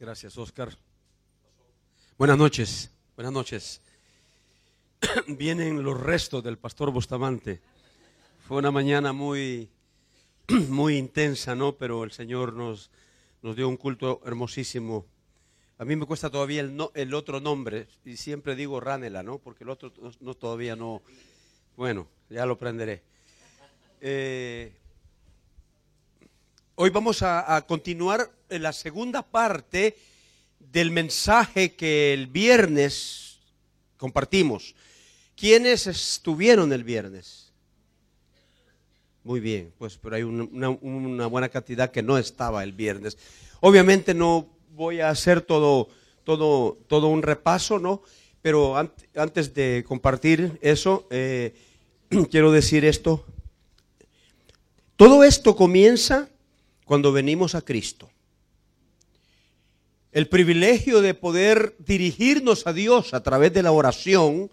Gracias, Oscar. Buenas noches, buenas noches. Vienen los restos del pastor Bustamante. Fue una mañana muy, muy intensa, ¿no? Pero el Señor nos, nos dio un culto hermosísimo. A mí me cuesta todavía el, no, el otro nombre y siempre digo Ranela, ¿no? Porque el otro no, todavía no. Bueno, ya lo aprenderé. Eh, hoy vamos a, continuar en la segunda parte del mensaje que el viernes compartimos. ¿Quiénes estuvieron el viernes? Muy bien, pues pero hay una, una, buena cantidad que no estaba el viernes. Obviamente no voy a hacer todo, todo, todo un repaso, ¿no? Pero antes de compartir eso, eh, quiero decir esto. Todo esto comienza cuando venimos a Cristo el privilegio de poder dirigirnos a Dios a través de la oración,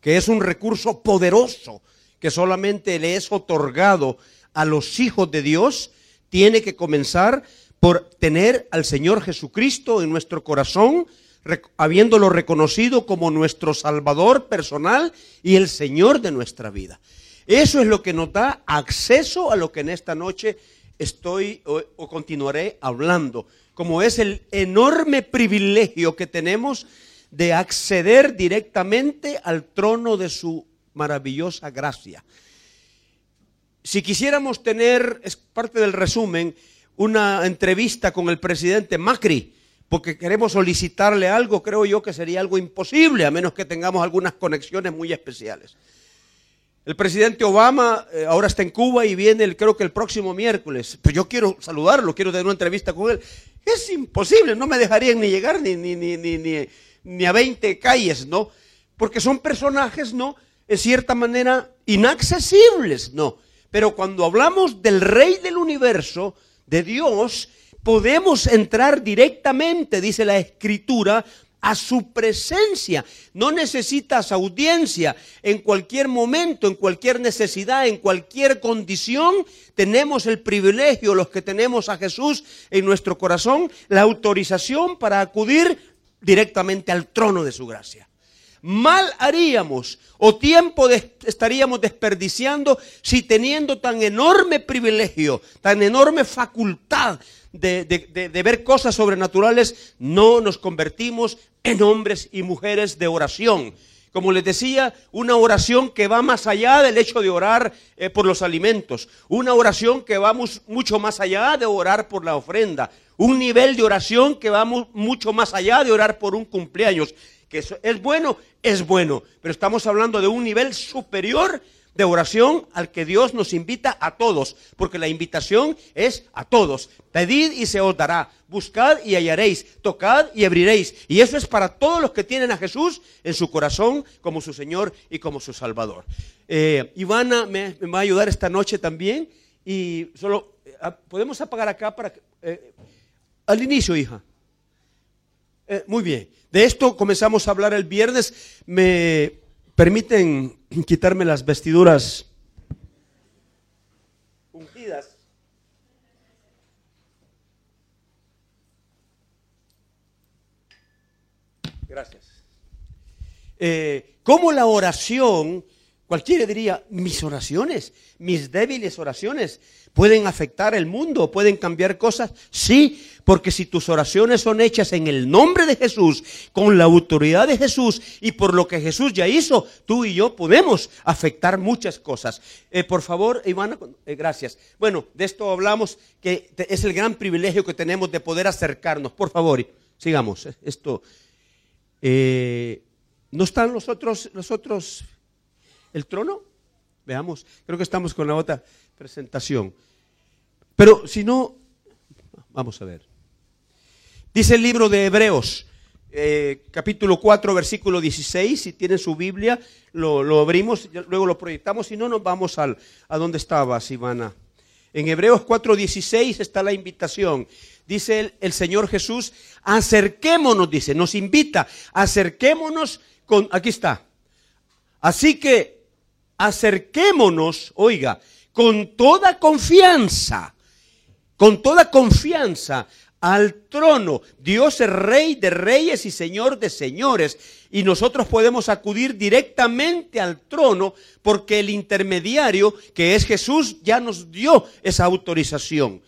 que es un recurso poderoso que solamente le es otorgado a los hijos de Dios, tiene que comenzar por tener al Señor Jesucristo en nuestro corazón, habiéndolo reconocido como nuestro Salvador personal y el Señor de nuestra vida. Eso es lo que nos da acceso a lo que en esta noche estoy o, o continuaré hablando como es el enorme privilegio que tenemos de acceder directamente al trono de su maravillosa gracia. Si quisiéramos tener, es parte del resumen, una entrevista con el presidente Macri, porque queremos solicitarle algo, creo yo que sería algo imposible, a menos que tengamos algunas conexiones muy especiales. El presidente Obama eh, ahora está en Cuba y viene, creo que el próximo miércoles. Pues yo quiero saludarlo, quiero tener una entrevista con él. Es imposible, no me dejarían ni llegar ni, ni, ni, ni, ni a 20 calles, ¿no? Porque son personajes, ¿no? En cierta manera inaccesibles, ¿no? Pero cuando hablamos del rey del universo, de Dios, podemos entrar directamente, dice la escritura, a su presencia. No necesitas audiencia. En cualquier momento, en cualquier necesidad, en cualquier condición, tenemos el privilegio, los que tenemos a Jesús en nuestro corazón, la autorización para acudir directamente al trono de su gracia. Mal haríamos o tiempo estaríamos desperdiciando si teniendo tan enorme privilegio, tan enorme facultad de, ver cosas sobrenaturales, no nos convertimos en hombres y mujeres de oración. Como les decía, una oración que va más allá del hecho de orar eh, por los alimentos, una oración que va mucho más allá de orar por la ofrenda, un nivel de oración que va mucho más allá de orar por un cumpleaños, que es bueno, es bueno, pero estamos hablando de un nivel superior de oración al que Dios nos invita a todos, porque la invitación es a todos. Pedid y se os dará, buscad y hallaréis, tocad y abriréis. Y eso es para todos los que tienen a Jesús en su corazón como su Señor y como su Salvador. Eh, Ivana me, va a ayudar esta noche también y solo eh, podemos apagar acá para eh, al inicio, hija. Eh, muy bien. De esto comenzamos a hablar el viernes. Me permiten quitarme las vestiduras ungidas. Gracias. Eh, ¿Cómo la oración, cualquiera diría, mis oraciones, mis débiles oraciones, pueden afectar el mundo, pueden cambiar cosas? Sí, porque si tus oraciones son hechas en el nombre de Jesús, con la autoridad de Jesús y por lo que Jesús ya hizo, tú y yo podemos afectar muchas cosas. Eh, por favor, Ivana, eh, gracias. Bueno, de esto hablamos, que es el gran privilegio que tenemos de poder acercarnos. Por favor, sigamos. Esto. Eh, ¿No están los otros, los otros, el trono? Veamos, creo que estamos con la otra presentación. Pero si no, vamos a ver. Dice el libro de Hebreos, eh, capítulo 4, versículo 16. Si tienen su Biblia, lo, abrimos, luego lo proyectamos. Si no, nos vamos al, a donde estaba, Ivana. En Hebreos 4, 16 está la invitación. Dice el, el, Señor Jesús, acerquémonos, dice, nos invita, acerquémonos con, aquí está. Así que acerquémonos, oiga, con toda confianza, con toda confianza al trono. Dios es rey de reyes y señor de señores. Y nosotros podemos acudir directamente al trono porque el intermediario, que es Jesús, ya nos dio esa autorización.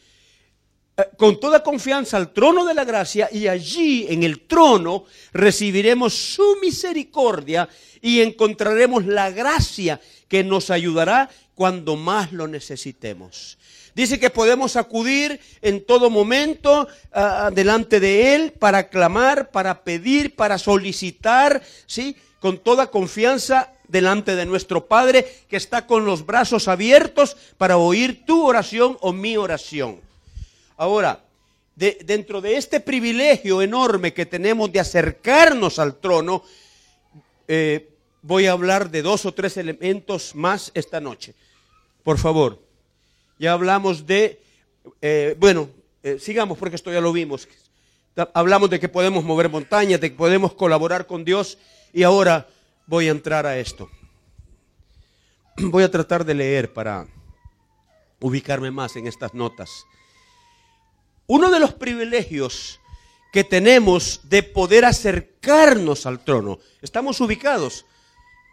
Eh, con toda confianza al trono de la gracia y allí en el trono recibiremos su misericordia y encontraremos la gracia que nos ayudará cuando más lo necesitemos. Dice que podemos acudir en todo momento uh, delante de Él para clamar, para pedir, para solicitar, ¿sí? Con toda confianza delante de nuestro Padre que está con los brazos abiertos para oír tu oración o mi oración. Ahora, de, dentro de este privilegio enorme que tenemos de acercarnos al trono, eh, voy a hablar de dos o tres elementos más esta noche. Por favor. Ya hablamos de, eh, bueno, eh, sigamos porque esto ya lo vimos. Hablamos de que podemos mover montañas, de que podemos colaborar con Dios y ahora voy a entrar a esto. Voy a tratar de leer para ubicarme más en estas notas. Uno de los privilegios que tenemos de poder acercarnos al trono, estamos ubicados,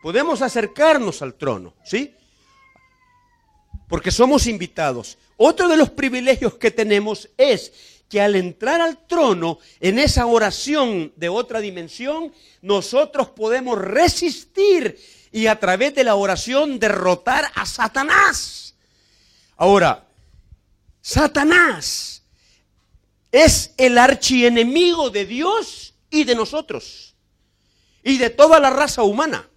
podemos acercarnos al trono, ¿sí? porque somos invitados. Otro de los privilegios que tenemos es que al entrar al trono, en esa oración de otra dimensión, nosotros podemos resistir y a través de la oración derrotar a Satanás. Ahora, Satanás es el archienemigo de Dios y de nosotros y de toda la raza humana.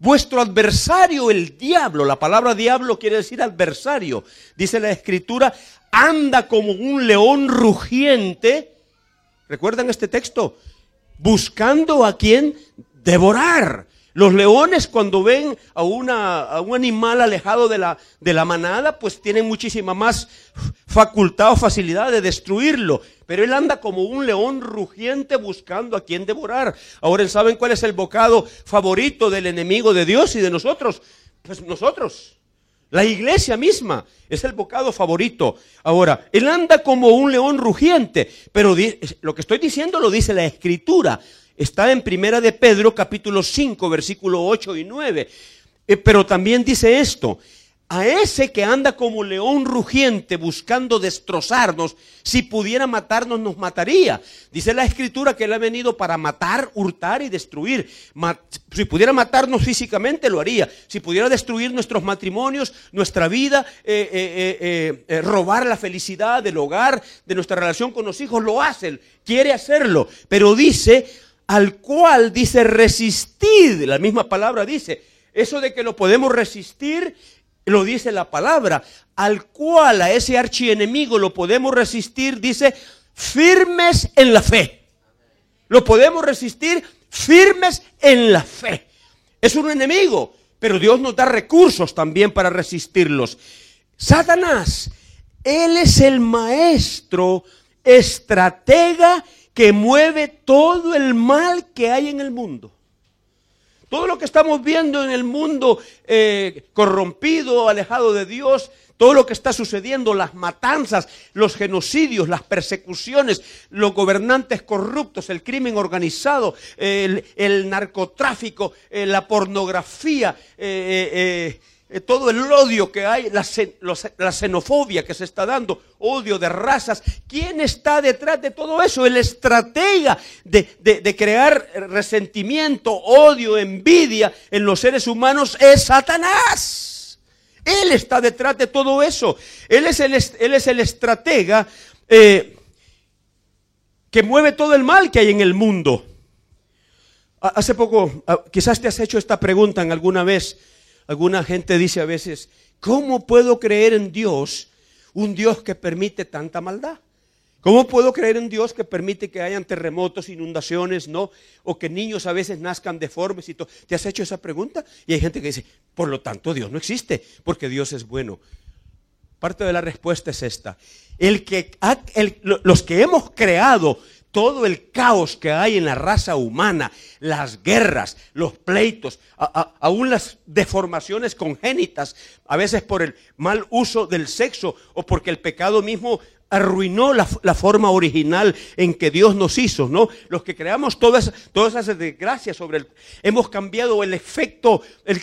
Vuestro adversario, el diablo, la palabra diablo quiere decir adversario. Dice la escritura, anda como un león rugiente. ¿Recuerdan este texto? Buscando a quien devorar. Los leones cuando ven a, una, un animal alejado de la, de la manada, pues tienen muchísima más facultad o facilidad de destruirlo. Pero él anda como un león rugiente buscando a quien devorar. Ahora, ¿saben cuál es el bocado favorito del enemigo de Dios y de nosotros? Pues nosotros. La iglesia misma es el bocado favorito. Ahora, él anda como un león rugiente, pero lo que estoy diciendo lo dice la escritura. Está en Primera de Pedro capítulo 5 versículo 8 y 9. Eh, pero también dice esto, a ese que anda como león rugiente buscando destrozarnos, si pudiera matarnos nos mataría. Dice la escritura que él ha venido para matar, hurtar y destruir. si pudiera matarnos físicamente lo haría. Si pudiera destruir nuestros matrimonios, nuestra vida, eh, eh, eh, robar la felicidad del hogar, de nuestra relación con los hijos, lo hace. Quiere hacerlo. Pero dice, al cual dice resistir, la misma palabra dice, eso de que lo podemos resistir, lo dice la palabra, al cual a ese archienemigo lo podemos resistir, dice, firmes en la fe. Lo podemos resistir firmes en la fe. Es un enemigo, pero Dios nos da recursos también para resistirlos. Satanás, él es el maestro, estratega que mueve todo el mal que hay en el mundo. Todo lo que estamos viendo en el mundo eh, corrompido, alejado de Dios, todo lo que está sucediendo, las matanzas, los genocidios, las persecuciones, los gobernantes corruptos, el crimen organizado, el, narcotráfico, eh, la pornografía, eh, todo el odio que hay, la, xenofobia que se está dando, odio de razas. ¿Quién está detrás de todo eso? El estratega de, crear resentimiento, odio, envidia en los seres humanos es Satanás. Él está detrás de todo eso. Él es el, estratega eh, que mueve todo el mal que hay en el mundo. Hace poco, quizás te has hecho esta pregunta en alguna vez. Alguna gente dice a veces, ¿cómo puedo creer en Dios, un Dios que permite tanta maldad? ¿Cómo puedo creer en Dios que permite que hayan terremotos, inundaciones, no? O que niños a veces nazcan deformes y todo. ¿Te has hecho esa pregunta? Y hay gente que dice, por lo tanto Dios no existe, porque Dios es bueno. Parte de la respuesta es esta. El que los que hemos creado todo el caos que hay en la raza humana, las guerras, los pleitos, aún las deformaciones congénitas, a veces por el mal uso del sexo o porque el pecado mismo arruinó la, la, forma original en que Dios nos hizo, ¿no? Los que creamos todas, todas esas desgracias sobre el... Hemos cambiado el efecto, el,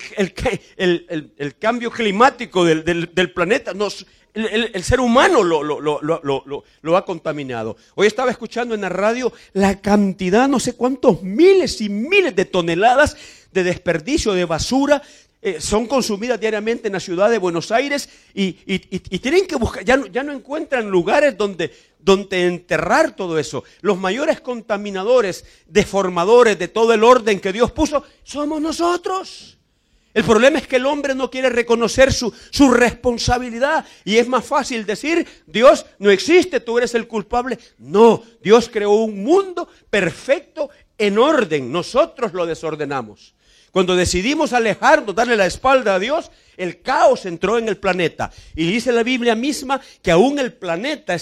el, el cambio climático del, del, planeta. Nos, el, ser humano lo, lo, lo, lo, ha contaminado. Hoy estaba escuchando en la radio la cantidad, no sé cuántos miles y miles de toneladas de desperdicio, de basura, eh, son consumidas diariamente en la ciudad de Buenos Aires y, tienen que buscar, ya no, ya no encuentran lugares donde, donde enterrar todo eso. Los mayores contaminadores, deformadores de todo el orden que Dios puso, somos nosotros. El problema es que el hombre no quiere reconocer su, su, responsabilidad y es más fácil decir, Dios no existe, tú eres el culpable. No, Dios creó un mundo perfecto en orden, nosotros lo desordenamos. Cuando decidimos alejarnos, darle la espalda a Dios, el caos entró en el planeta. Y dice la Biblia misma que aún el planeta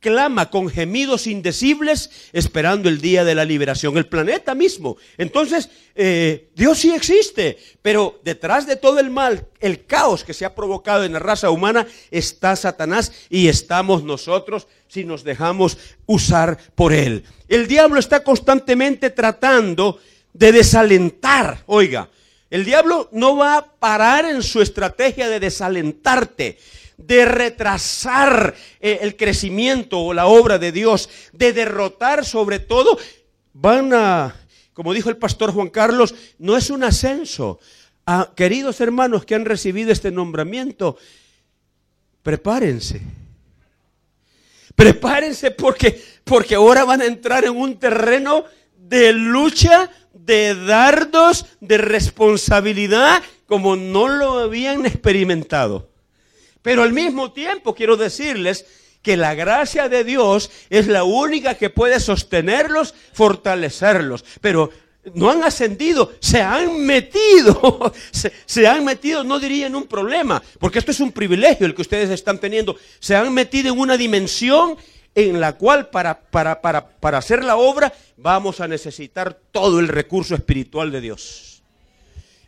clama con gemidos indecibles esperando el día de la liberación, el planeta mismo. Entonces, eh, Dios sí existe, pero detrás de todo el mal, el caos que se ha provocado en la raza humana, está Satanás y estamos nosotros si nos dejamos usar por él. El diablo está constantemente tratando de desalentar. Oiga, el diablo no va a parar en su estrategia de desalentarte, de retrasar eh, el crecimiento o la obra de Dios, de derrotar sobre todo. Van a, como dijo el pastor Juan Carlos, no es un ascenso. A, queridos hermanos que han recibido este nombramiento, prepárense. Prepárense porque, porque ahora van a entrar en un terreno de lucha de dardos de responsabilidad como no lo habían experimentado. Pero al mismo tiempo quiero decirles que la gracia de Dios es la única que puede sostenerlos, fortalecerlos. Pero no han ascendido, se han metido, se, se, han metido, no diría en un problema, porque esto es un privilegio el que ustedes están teniendo, se han metido en una dimensión en la cual para, para, para, para hacer la obra vamos a necesitar todo el recurso espiritual de Dios.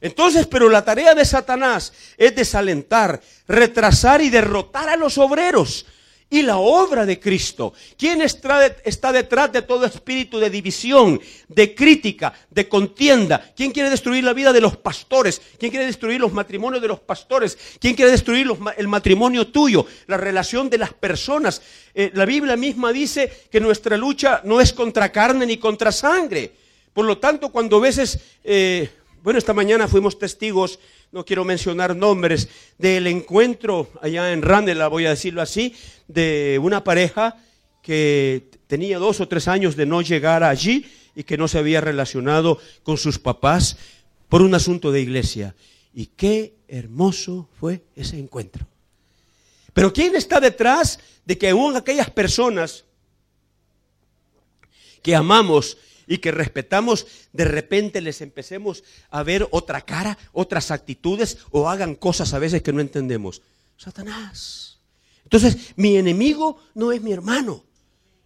Entonces, pero la tarea de Satanás es desalentar, retrasar y derrotar a los obreros y la obra de Cristo. ¿Quién está detrás de todo espíritu de división, de crítica, de contienda? ¿Quién quiere destruir la vida de los pastores? ¿Quién quiere destruir los matrimonios de los pastores? ¿Quién quiere destruir el matrimonio tuyo, la relación de las personas? Eh, la Biblia misma dice que nuestra lucha no es contra carne ni contra sangre. Por lo tanto, cuando a veces, eh, bueno, esta mañana fuimos testigos no quiero mencionar nombres, del encuentro allá en Randela, voy a decirlo así, de una pareja que tenía dos o tres años de no llegar allí y que no se había relacionado con sus papás por un asunto de iglesia. Y qué hermoso fue ese encuentro. Pero ¿quién está detrás de que aún aquellas personas que amamos y que respetamos, de repente les empecemos a ver otra cara, otras actitudes o hagan cosas a veces que no entendemos. Satanás. Entonces, mi enemigo no es mi hermano.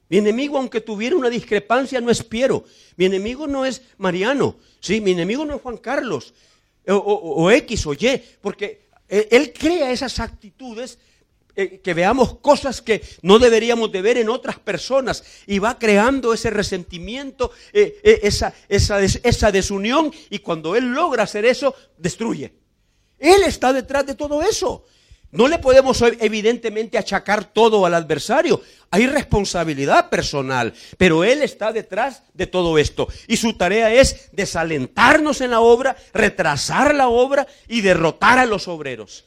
Mi enemigo, aunque tuviera una discrepancia, no es Piero. Mi enemigo no es Mariano. Sí, mi enemigo no es Juan Carlos. O, o X o Y. Porque él crea esas actitudes eh, que veamos cosas que no deberíamos de ver en otras personas y va creando ese resentimiento, eh, eh, esa, esa, esa desunión y cuando Él logra hacer eso, destruye. Él está detrás de todo eso. No le podemos evidentemente achacar todo al adversario. Hay responsabilidad personal, pero Él está detrás de todo esto. Y su tarea es desalentarnos en la obra, retrasar la obra y derrotar a los obreros.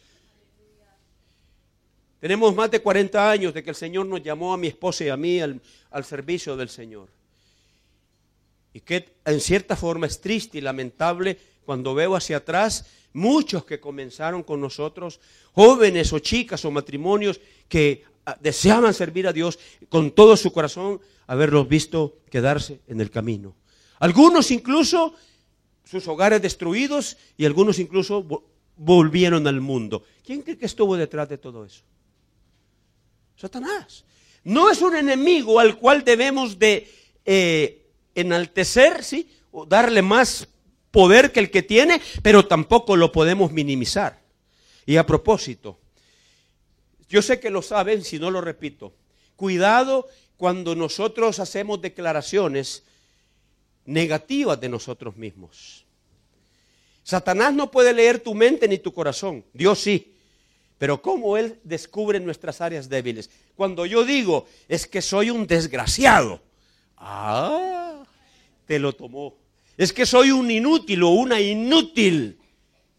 Tenemos más de 40 años de que el Señor nos llamó a mi esposa y a mí al, servicio del Señor. Y que en cierta forma es triste y lamentable cuando veo hacia atrás muchos que comenzaron con nosotros, jóvenes o chicas o matrimonios que ah, deseaban servir a Dios con todo su corazón, haberlos visto quedarse en el camino. Algunos incluso sus hogares destruidos y algunos incluso volvieron al mundo. ¿Quién cree que estuvo detrás de todo eso? Satanás. No es un enemigo al cual debemos de eh, enaltecer, ¿sí? O darle más poder que el que tiene, pero tampoco lo podemos minimizar. Y a propósito, yo sé que lo saben, si no lo repito, cuidado cuando nosotros hacemos declaraciones negativas de nosotros mismos. Satanás no puede leer tu mente ni tu corazón, Dios sí. Pero ¿cómo Él descubre nuestras áreas débiles? Cuando yo digo, es que soy un desgraciado. Ah, te lo tomó. Es que soy un inútil o una inútil.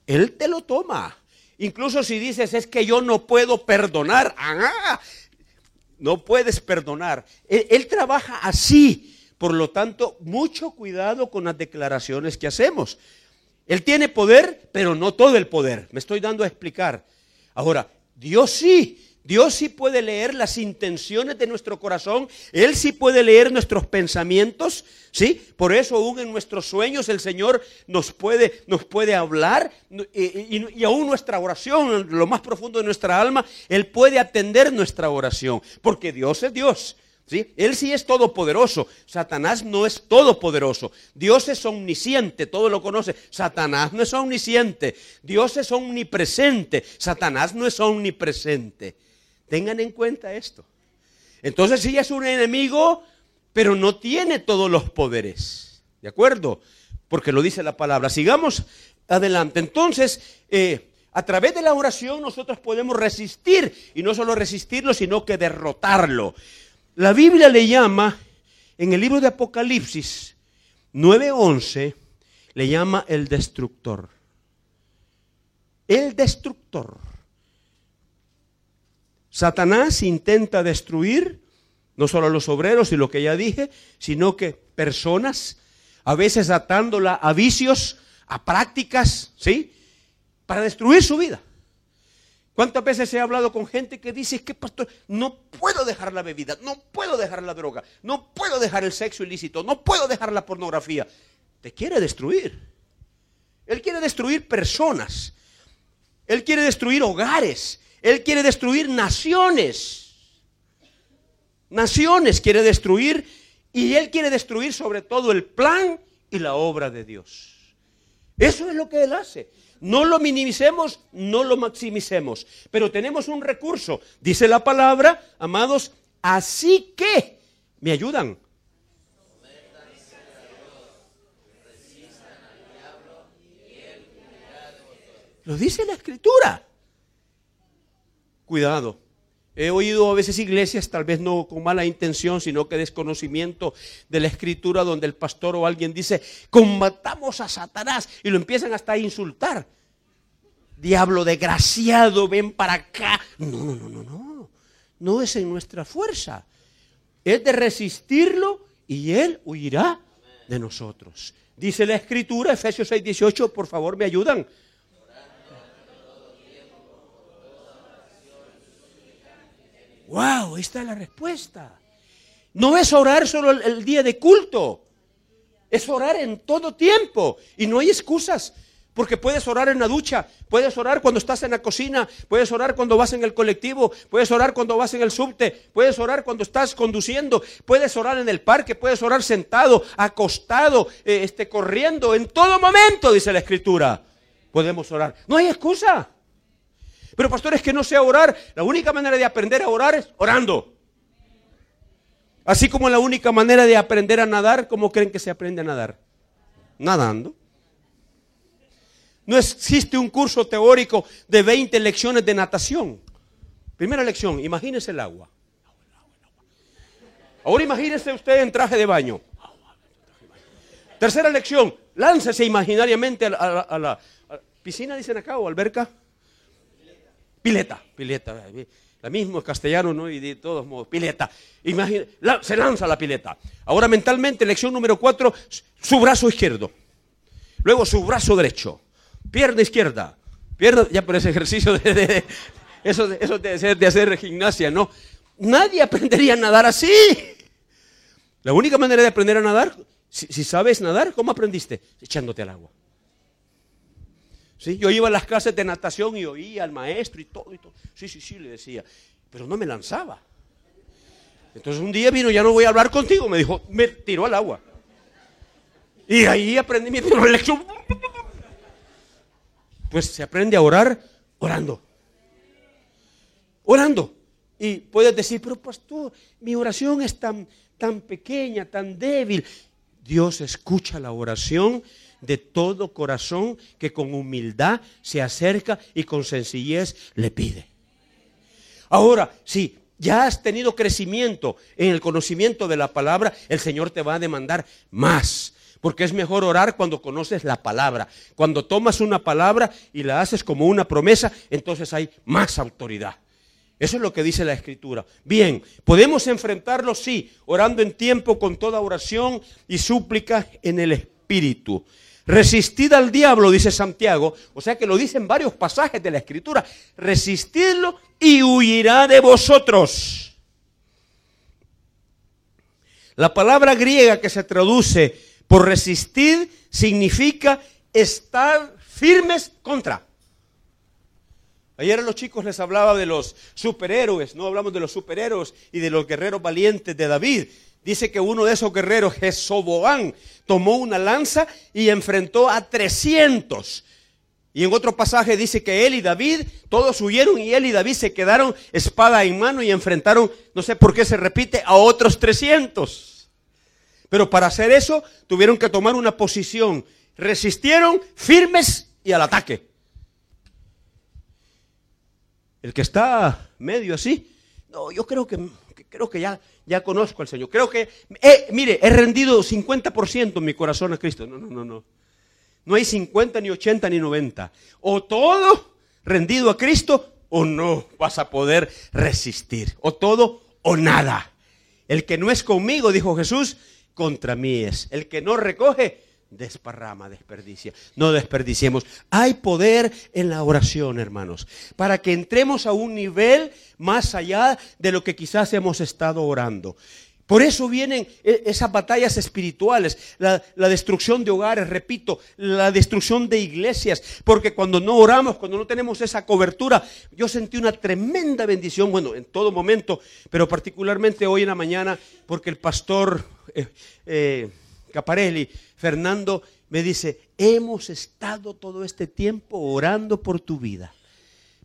Él te lo toma. Incluso si dices, es que yo no puedo perdonar. Ah, no puedes perdonar. Él, él trabaja así. Por lo tanto, mucho cuidado con las declaraciones que hacemos. Él tiene poder, pero no todo el poder. Me estoy dando a explicar. Ahora, Dios sí, Dios sí puede leer las intenciones de nuestro corazón, Él sí puede leer nuestros pensamientos, ¿sí? Por eso aún en nuestros sueños el Señor nos puede, nos puede hablar y, y, y aún nuestra oración, lo más profundo de nuestra alma, Él puede atender nuestra oración, porque Dios es Dios. Él sí es todopoderoso. Satanás no es todopoderoso. Dios es omnisciente, todo lo conoce. Satanás no es omnisciente. Dios es omnipresente. Satanás no es omnipresente. Tengan en cuenta esto. Entonces sí es un enemigo, pero no tiene todos los poderes. ¿De acuerdo? Porque lo dice la palabra. Sigamos adelante. Entonces, eh, a través de la oración nosotros podemos resistir, y no solo resistirlo, sino que derrotarlo. La Biblia le llama, en el libro de Apocalipsis 9:11, le llama el destructor. El destructor. Satanás intenta destruir no solo a los obreros y lo que ya dije, sino que personas, a veces atándola a vicios, a prácticas, ¿sí? Para destruir su vida. ¿Cuántas veces he hablado con gente que dice que, pastor, no puedo dejar la bebida, no puedo dejar la droga, no puedo dejar el sexo ilícito, no puedo dejar la pornografía? Te quiere destruir. Él quiere destruir personas. Él quiere destruir hogares. Él quiere destruir naciones. Naciones quiere destruir y Él quiere destruir sobre todo el plan y la obra de Dios. Eso es lo que Él hace. No lo minimicemos, no lo maximicemos, pero tenemos un recurso. Dice la palabra, amados, así que me ayudan. Lo dice la escritura. Cuidado. He oído a veces iglesias, tal vez no con mala intención, sino que desconocimiento de la escritura, donde el pastor o alguien dice, combatamos a Satanás, y lo empiezan hasta a insultar. Diablo desgraciado, ven para acá. No, no, no, no, no. No es en nuestra fuerza. Es de resistirlo y él huirá de nosotros. Dice la escritura, Efesios 6, 18, por favor me ayudan. Wow, esta es la respuesta. No es orar solo el, día de culto, es orar en todo tiempo y no hay excusas. Porque puedes orar en la ducha, puedes orar cuando estás en la cocina, puedes orar cuando vas en el colectivo, puedes orar cuando vas en el subte, puedes orar cuando estás conduciendo, puedes orar en el parque, puedes orar sentado, acostado, eh, este, corriendo, en todo momento, dice la escritura. Podemos orar. No hay excusa. Pero pastor, es que no sé orar. La única manera de aprender a orar es orando. Así como la única manera de aprender a nadar, ¿cómo creen que se aprende a nadar? Nadando. No existe un curso teórico de 20 lecciones de natación. Primera lección, imagínese el agua. Ahora imagínese usted en traje de baño. Tercera lección, láncese imaginariamente a la, a la, a la piscina, dicen acá, o alberca. Pileta, pileta. La misma castellano, ¿no? Y de todos modos, pileta. Imagina, se lanza la pileta. Ahora mentalmente, lección número cuatro, su brazo izquierdo. Luego su brazo derecho. Pierna izquierda. Pierna, ya por ese ejercicio de, eso de, hacer, de hacer gimnasia, ¿no? Nadie aprendería a nadar así. La única manera de aprender a nadar, si, si sabes nadar, ¿cómo aprendiste? Echándote al agua. ¿Sí? Yo iba a las clases de natación y oía al maestro y todo, y todo. Sí, sí, sí, le decía. Pero no me lanzaba. Entonces un día vino, ya no voy a hablar contigo. Me dijo, me tiró al agua. Y ahí aprendí mi lección. Pues se aprende a orar orando. Orando. Y puedes decir, pero pastor, mi oración es tan, tan pequeña, tan débil. Dios escucha la oración de todo corazón que con humildad se acerca y con sencillez le pide. Ahora, si ya has tenido crecimiento en el conocimiento de la palabra, el Señor te va a demandar más. Porque es mejor orar cuando conoces la palabra. Cuando tomas una palabra y la haces como una promesa, entonces hay más autoridad. Eso es lo que dice la escritura. Bien, podemos enfrentarlo, sí, orando en tiempo con toda oración y súplica en el Espíritu. Resistid al diablo, dice Santiago, o sea que lo dicen varios pasajes de la escritura. Resistidlo y huirá de vosotros. La palabra griega que se traduce por resistir significa estar firmes contra. Ayer a los chicos les hablaba de los superhéroes, no hablamos de los superhéroes y de los guerreros valientes de David. Dice que uno de esos guerreros, Jesoboán, tomó una lanza y enfrentó a 300. Y en otro pasaje dice que él y David, todos huyeron y él y David se quedaron espada en mano y enfrentaron, no sé por qué se repite, a otros 300. Pero para hacer eso tuvieron que tomar una posición. Resistieron firmes y al ataque. El que está medio así, no, yo creo que, creo que ya, ya conozco al Señor. Creo que, mire, he rendido 50% en mi corazón a Cristo. No, no, no, no. No hay 50, ni 80, ni 90. O todo rendido a Cristo, o no vas a poder resistir. O todo o nada. El que no es conmigo, dijo Jesús, contra mí es. El que no recoge, desparrama, desperdicia. No desperdiciemos. Hay poder en la oración, hermanos, para que entremos a un nivel más allá de lo que quizás hemos estado orando. Por eso vienen e, esas batallas espirituales, la, destrucción de hogares, repito, la destrucción de iglesias, porque cuando no oramos, cuando no tenemos esa cobertura, yo sentí una tremenda bendición, bueno, en todo momento, pero particularmente hoy en la mañana, porque el pastor eh, eh, Caparelli Fernando me dice, hemos estado todo este tiempo orando por tu vida,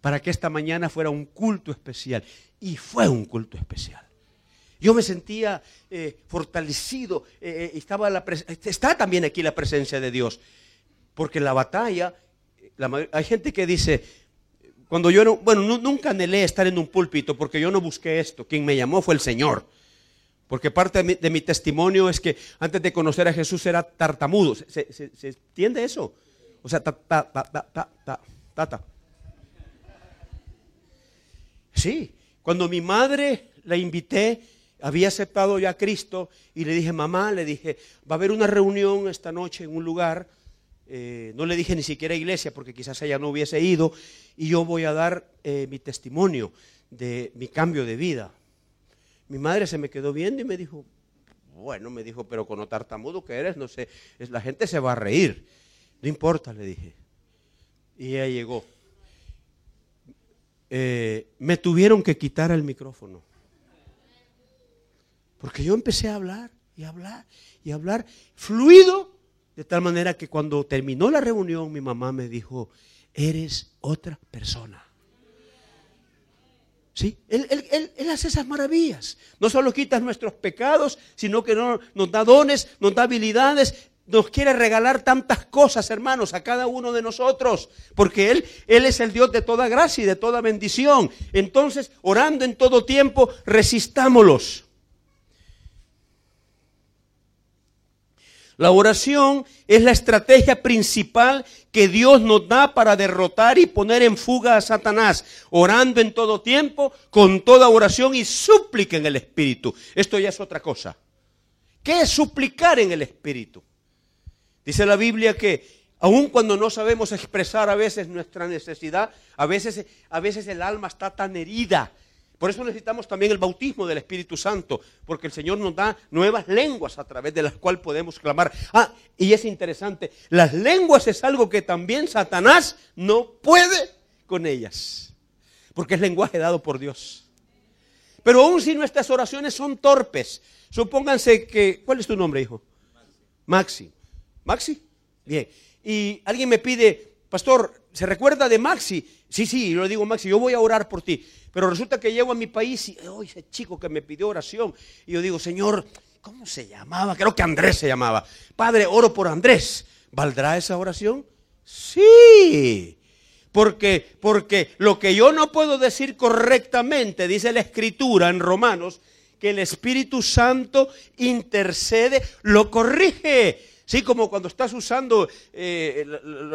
para que esta mañana fuera un culto especial. Y fue un culto especial. Yo me sentía eh, fortalecido, eh, eh, estaba la está también aquí la presencia de Dios, porque la batalla, hay gente que dice, cuando yo no, bueno, nunca anhelé estar en un púlpito porque yo no busqué esto, quien me llamó fue el Señor. Porque parte de mi, testimonio es que antes de conocer a Jesús era tartamudo. ¿Se, entiende eso? O sea, ta, ta, ta. Sí, cuando mi madre la invité, había aceptado ya a Cristo y le dije, mamá, le dije, va a haber una reunión esta noche en un lugar. Eh, no le dije ni siquiera iglesia porque quizás ella no hubiese ido y yo voy a dar eh, mi testimonio de mi cambio de vida. Mi madre se me quedó viendo y me dijo, bueno, me dijo, pero con lo tartamudo que eres, no sé, la gente se va a reír. No importa, le dije. Y ella llegó. Eh, me tuvieron que quitar el micrófono. Porque yo empecé a hablar y hablar y hablar fluido, de tal manera que cuando terminó la reunión mi mamá me dijo, eres otra persona. ¿Sí? Él, hace esas maravillas. No solo quita nuestros pecados, sino que no, nos da dones, nos da habilidades, nos quiere regalar tantas cosas, hermanos, a cada uno de nosotros, porque Él, Él es el Dios de toda gracia y de toda bendición. Entonces, orando en todo tiempo, resistámoslos. La oración es la estrategia principal que Dios nos da para derrotar y poner en fuga a Satanás, orando en todo tiempo, con toda oración y súplica en el Espíritu. Esto ya es otra cosa. ¿Qué es suplicar en el Espíritu? Dice la Biblia que aun cuando no sabemos expresar a veces nuestra necesidad, a veces, a veces el alma está tan herida por eso necesitamos también el bautismo del Espíritu Santo, porque el Señor nos da nuevas lenguas a través de las cuales podemos clamar. Ah, y es interesante, las lenguas es algo que también Satanás no puede con ellas, porque es lenguaje dado por Dios. Pero aún si nuestras oraciones son torpes, supónganse que, ¿cuál es tu nombre, hijo? Maxi. Maxi. Maxi. Bien. Y alguien me pide, pastor, ¿se recuerda de Maxi? Sí, sí, yo le digo, Maxi, yo voy a orar por ti. Pero resulta que llego a mi país y, oh, ese chico que me pidió oración. Y yo digo, Señor, ¿cómo se llamaba? Creo que Andrés se llamaba. Padre, oro por Andrés. ¿Valdrá esa oración? Sí. Porque, porque lo que yo no puedo decir correctamente, dice la escritura en Romanos, que el Espíritu Santo intercede, lo corrige. Sí, como cuando estás usando eh,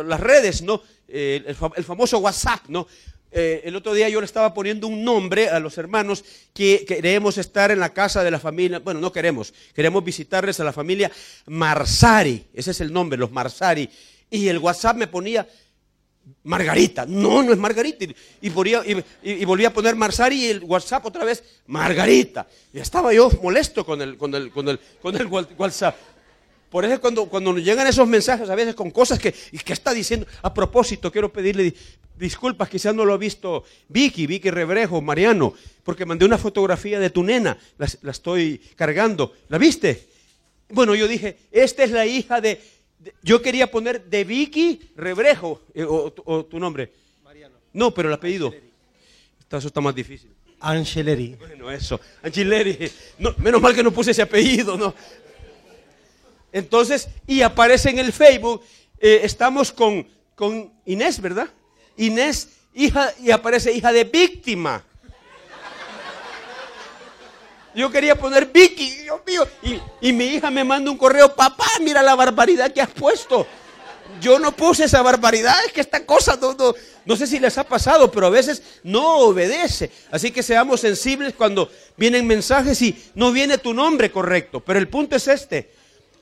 las redes, ¿no? Eh, el, famoso WhatsApp, ¿no? Eh, el otro día yo le estaba poniendo un nombre a los hermanos que queremos estar en la casa de la familia, bueno, no queremos, queremos visitarles a la familia Marsari, ese es el nombre, los Marsari. Y el WhatsApp me ponía Margarita. No, no es Margarita. Y, volvía, a poner Marsari y el WhatsApp otra vez, Margarita. Y estaba yo molesto con el, con el, con el, con el WhatsApp. Por eso cuando, cuando nos llegan esos mensajes a veces con cosas que, que está diciendo, a propósito, quiero pedirle disculpas, quizás no lo ha visto Vicky, Vicky Rebrejo, Mariano, porque mandé una fotografía de tu nena, la estoy cargando. ¿La viste? Bueno, yo dije, esta es la hija de, yo quería poner de Vicky Rebrejo, eh, o, tu nombre. Mariano. No, pero el apellido. Eso está más difícil. Angeleri. Bueno, eso. Angeleri. menos mal que no puse ese apellido, ¿no? Entonces, y aparece en el Facebook, eh, estamos con, con Inés, ¿verdad? Inés, hija, y aparece hija de víctima. Yo quería poner Vicky, Dios mío. Y, mi hija me manda un correo, papá, mira la barbaridad que has puesto. Yo no puse esa barbaridad, es que esta cosa no, no, sé si les ha pasado, pero a veces no obedece. Así que seamos sensibles cuando vienen mensajes y no viene tu nombre correcto. Pero el punto es este,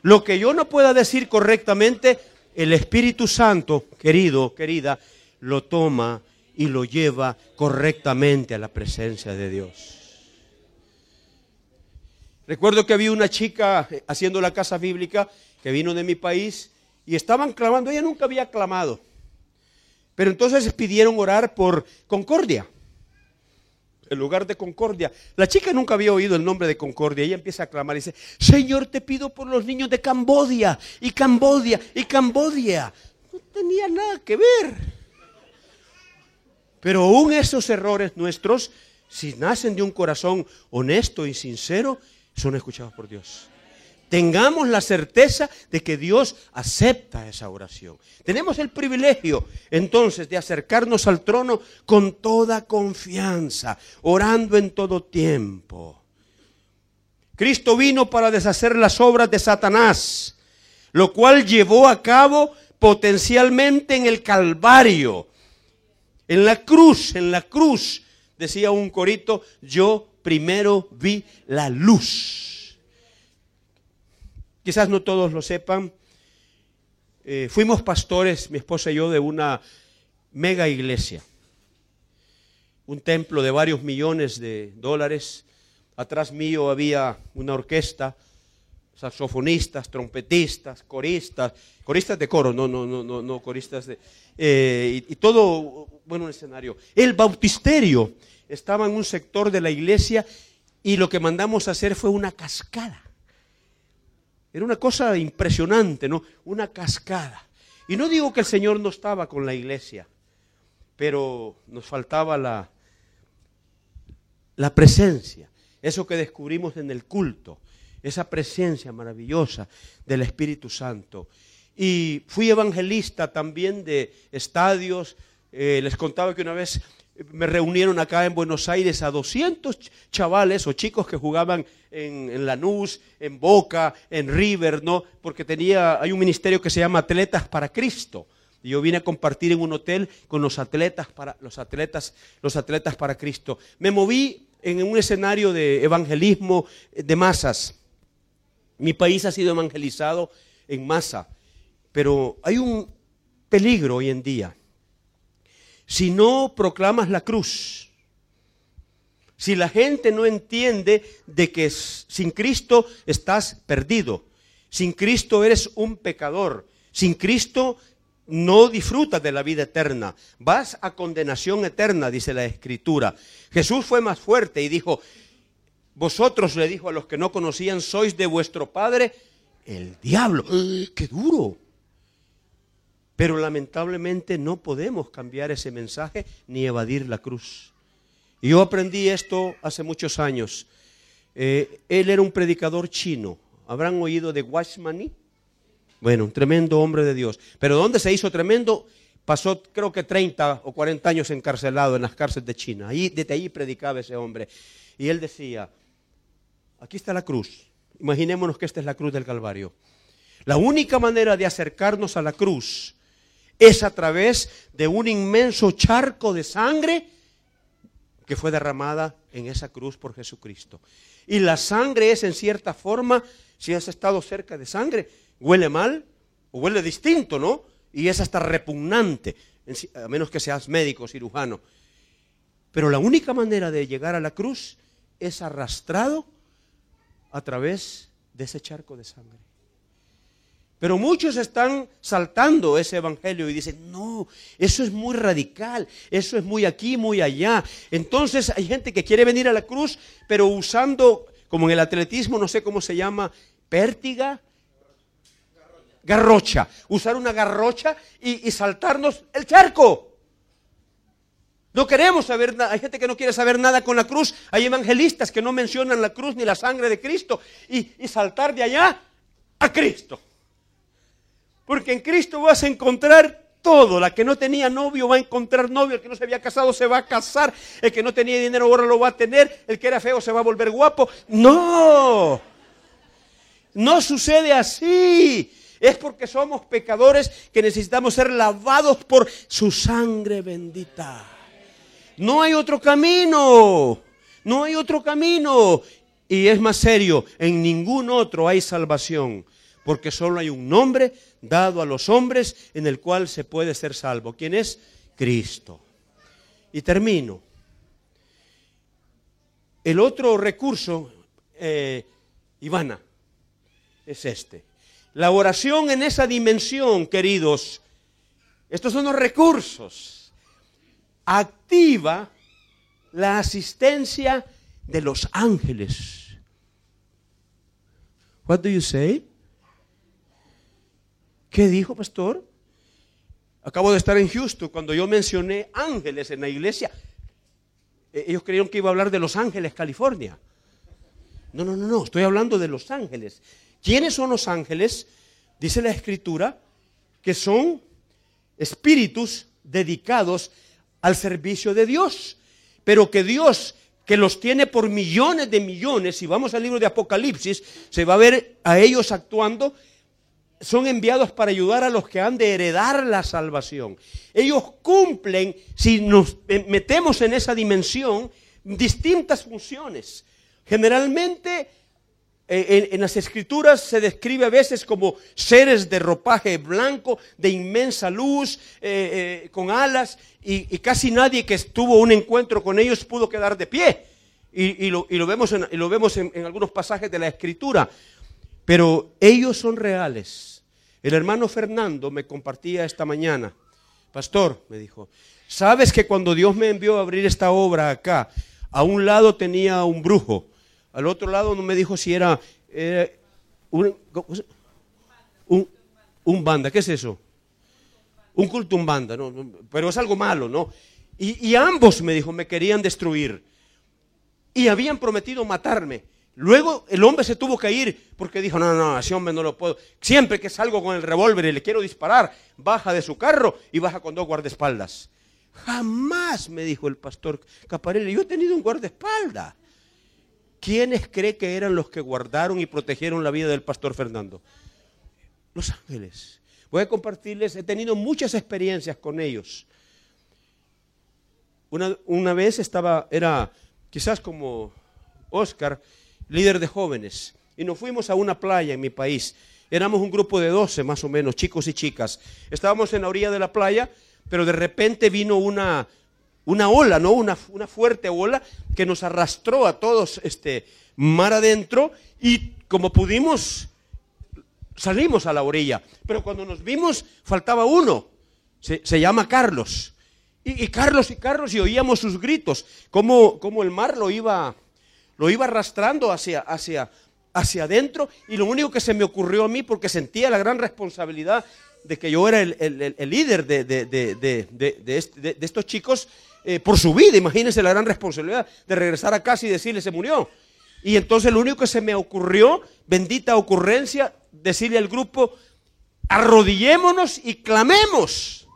lo que yo no pueda decir correctamente, el Espíritu Santo, querido, querida, lo toma y lo lleva correctamente a la presencia de Dios. Recuerdo que había una chica eh, haciendo la casa bíblica que vino de mi país y estaban clamando, ella nunca había clamado. Pero entonces pidieron orar por Concordia, el lugar de Concordia. La chica nunca había oído el nombre de Concordia. Ella empieza a clamar y dice, Señor, te pido por los niños de Cambodia y Cambodia y Cambodia. No tenía nada que ver. Pero aún esos errores nuestros, si nacen de un corazón honesto y sincero, son escuchados por Dios. Tengamos la certeza de que Dios acepta esa oración. Tenemos el privilegio entonces de acercarnos al trono con toda confianza, orando en todo tiempo. Cristo vino para deshacer las obras de Satanás, lo cual llevó a cabo potencialmente en el Calvario, en la cruz, en la cruz, decía un corito, yo primero vi la luz. Quizás no todos lo sepan. Eh, fuimos pastores, mi esposa y yo, de una mega iglesia. Un templo de varios millones de dólares. Atrás mío había una orquesta, saxofonistas, trompetistas, coristas, coristas de coro, no, no, no, no, no coristas de... Eh, y, y, todo, bueno, un escenario. El bautisterio estaba en un sector de la iglesia y lo que mandamos a hacer fue una cascada. Era una cosa impresionante, ¿no? Una cascada. Y no digo que el Señor no estaba con la iglesia, pero nos faltaba la, la presencia, eso que descubrimos en el culto, esa presencia maravillosa del Espíritu Santo. Y fui evangelista también de estadios. Eh, les contaba que una vez me reunieron acá en Buenos Aires a 200 chavales o chicos que jugaban en, en, Lanús, en Boca, en River, ¿no? Porque tenía, hay un ministerio que se llama Atletas para Cristo. Y yo vine a compartir en un hotel con los atletas para, los atletas, los atletas para Cristo. Me moví en un escenario de evangelismo de masas. Mi país ha sido evangelizado en masa, pero hay un peligro hoy en día si no proclamas la cruz, si la gente no entiende de que sin Cristo estás perdido, sin Cristo eres un pecador, sin Cristo no disfrutas de la vida eterna, vas a condenación eterna, dice la Escritura. Jesús fue más fuerte y dijo, vosotros le dijo a los que no conocían, sois de vuestro padre el diablo. ¡Qué duro! Pero lamentablemente no podemos cambiar ese mensaje ni evadir la cruz. Y yo aprendí esto hace muchos años. Eh, él era un predicador chino. ¿Habrán oído de Washmani? Bueno, un tremendo hombre de Dios. Pero ¿dónde se hizo tremendo? Pasó creo que 30 o 40 años encarcelado en las cárceles de China. Ahí, desde ahí predicaba ese hombre. Y él decía, aquí está la cruz. Imaginémonos que esta es la cruz del Calvario. La única manera de acercarnos a la cruz es a través de un inmenso charco de sangre que fue derramada en esa cruz por Jesucristo. Y la sangre es en cierta forma, si has estado cerca de sangre, huele mal o huele distinto, ¿no? Y es hasta repugnante, a menos que seas médico, cirujano. Pero la única manera de llegar a la cruz es arrastrado a través de ese charco de sangre. Pero muchos están saltando ese evangelio y dicen, no, eso es muy radical, eso es muy aquí, muy allá. Entonces hay gente que quiere venir a la cruz, pero usando, como en el atletismo, no sé cómo se llama, pértiga, garrocha, usar una garrocha y, saltarnos el charco. No queremos saber nada. Hay gente que no quiere saber nada con la cruz. Hay evangelistas que no mencionan la cruz ni la sangre de Cristo. Y, saltar de allá a Cristo. Porque en Cristo vas a encontrar todo. La que no tenía novio va a encontrar novio. El que no se había casado se va a casar. El que no tenía dinero ahora lo va a tener. El que era feo se va a volver guapo. No. No sucede así. Es porque somos pecadores que necesitamos ser lavados por su sangre bendita. No hay otro camino. No hay otro camino. Y es más serio, en ningún otro hay salvación, porque solo hay un nombre dado a los hombres en el cual se puede ser salvo. ¿Quién es? Cristo. Y termino. El otro recurso, eh, Ivana, es este. La oración en esa dimensión, queridos, estos son los recursos activa la asistencia de los ángeles. What do you say? ¿Qué dijo, pastor? Acabo de estar en Houston cuando yo mencioné ángeles en la iglesia. Eh, ellos creyeron que iba a hablar de Los Ángeles, California. No, no, no, no, estoy hablando de Los Ángeles. ¿Quiénes son los ángeles? Dice la escritura que son espíritus dedicados al servicio de Dios. Pero que Dios, que los tiene por millones de millones, si vamos al libro de Apocalipsis, se va a ver a ellos actuando, son enviados para ayudar a los que han de heredar la salvación. Ellos cumplen, si nos metemos en esa dimensión, distintas funciones. Generalmente eh, en, las escrituras se describe a veces como seres de ropaje blanco, de inmensa luz, eh, con alas, y, casi nadie que tuvo un encuentro con ellos pudo quedar de pie. Y, lo, vemos, en, lo vemos en algunos pasajes de la escritura. Pero ellos son reales. El hermano Fernando me compartía esta mañana. Pastor, me dijo, ¿sabes que cuando Dios me envió a abrir esta obra acá, a un lado tenía un brujo? Al otro lado no me dijo si era, un, banda. ¿Qué es eso? Un culto un banda, ¿no? pero es algo malo, ¿no? Y, y ambos, me dijo, me querían destruir. Y habían prometido matarme. Luego el hombre se tuvo que ir porque dijo, no, no, a ese hombre no lo puedo. Siempre que salgo con el revólver y le quiero disparar, baja de su carro y baja con dos guardaespaldas. Jamás, me dijo el pastor Caparelli, yo he tenido un guardaespaldas. ¿Quiénes cree que eran los que guardaron y protegieron la vida del pastor Fernando? Los ángeles. Voy a compartirles, he tenido muchas experiencias con ellos. Una, una vez estaba, era quizás como Oscar, líder de jóvenes, y nos fuimos a una playa en mi país. Éramos un grupo de 12 más o menos, chicos y chicas. Estábamos en la orilla de la playa, pero de repente vino una, una ola, ¿no? Una, una, fuerte ola que nos arrastró a todos este mar adentro y como pudimos salimos a la orilla. Pero cuando nos vimos faltaba uno, se, llama Carlos. Y, Carlos y Carlos y oíamos sus gritos, como, como el mar lo iba, lo iba arrastrando hacia, hacia, hacia adentro y lo único que se me ocurrió a mí, porque sentía la gran responsabilidad, de que yo era el, el- el líder de, de- de- de- este- estos chicos eh, por su vida. Imagínense la gran responsabilidad de regresar a casa y decirle se murió. Y entonces lo único que se me ocurrió, bendita ocurrencia, decirle al grupo, arrodillémonos y clamemos.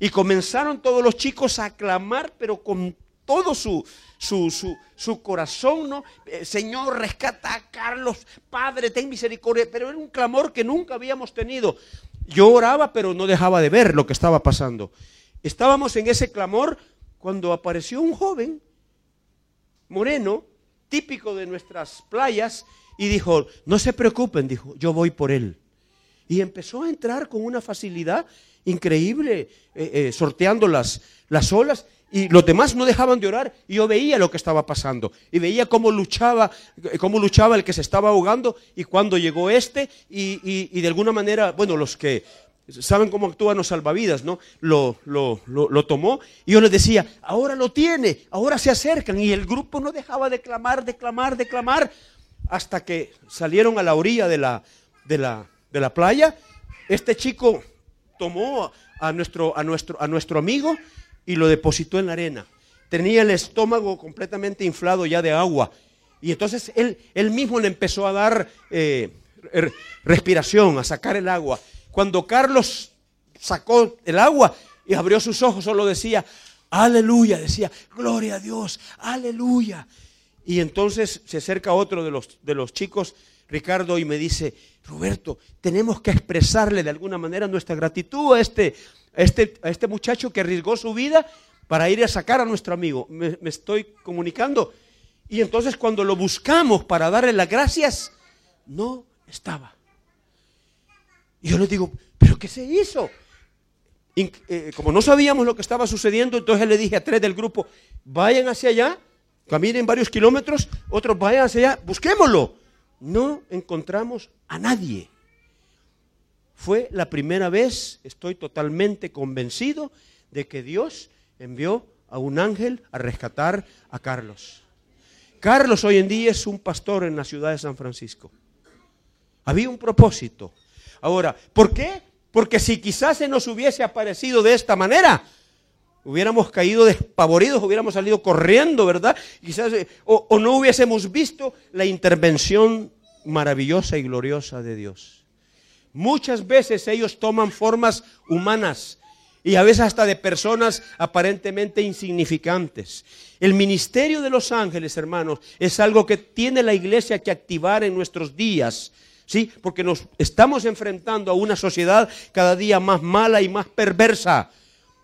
Y comenzaron todos los chicos a clamar, pero con todo su, su, su, su corazón, ¿no? Eh, Señor, rescata a Carlos, Padre, ten misericordia. Pero era un clamor que nunca habíamos tenido. Yo oraba, pero no dejaba de ver lo que estaba pasando. Estábamos en ese clamor cuando apareció un joven moreno, típico de nuestras playas, y dijo, no se preocupen, dijo, yo voy por él. Y empezó a entrar con una facilidad increíble, eh, eh, sorteando las, las olas. Y los demás no dejaban de orar. Y yo veía lo que estaba pasando. Y veía cómo luchaba, cómo luchaba el que se estaba ahogando. Y cuando llegó este, y, y- y de alguna manera, bueno, los que saben cómo actúan los salvavidas, ¿no? Lo, lo, lo, lo tomó. Y yo les decía, ahora lo tiene, ahora se acercan. Y el grupo no dejaba de clamar, de clamar, de clamar. Hasta que salieron a la orilla de la, de la, de la playa. Este chico tomó a nuestro, a, nuestro, a nuestro amigo y lo depositó en la arena. Tenía el estómago completamente inflado ya de agua. Y entonces él, él mismo le empezó a dar eh, respiración, a sacar el agua. Cuando Carlos sacó el agua y abrió sus ojos, solo decía, aleluya, decía, gloria a Dios, aleluya. Y entonces se acerca otro de los, de los chicos, Ricardo, y me dice, Roberto, tenemos que expresarle de alguna manera nuestra gratitud a este, este, este muchacho que arriesgó su vida para ir a sacar a nuestro amigo. Me, estoy comunicando. Y entonces cuando lo buscamos para darle las gracias, no estaba. Y yo le digo, ¿pero qué se hizo? Eh, como no sabíamos lo que estaba sucediendo, entonces le dije a tres del grupo, vayan hacia allá, caminen varios kilómetros, otros vayan hacia allá, busquémoslo. No encontramos a nadie. Fue la primera vez, estoy totalmente convencido, de que Dios envió a un ángel a rescatar a Carlos. Carlos hoy en día es un pastor en la ciudad de San Francisco. Había un propósito. Ahora, ¿por qué? Porque si quizás se nos hubiese aparecido de esta manera, hubiéramos caído despavoridos, hubiéramos salido corriendo, ¿verdad? Quizás, eh, o, o no hubiésemos visto la intervención maravillosa y gloriosa de Dios. Muchas veces ellos toman formas humanas y a veces hasta de personas aparentemente insignificantes. El ministerio de los ángeles, hermanos, es algo que tiene la iglesia que activar en nuestros días. ¿Sí? Porque nos estamos enfrentando a una sociedad cada día más mala y más perversa.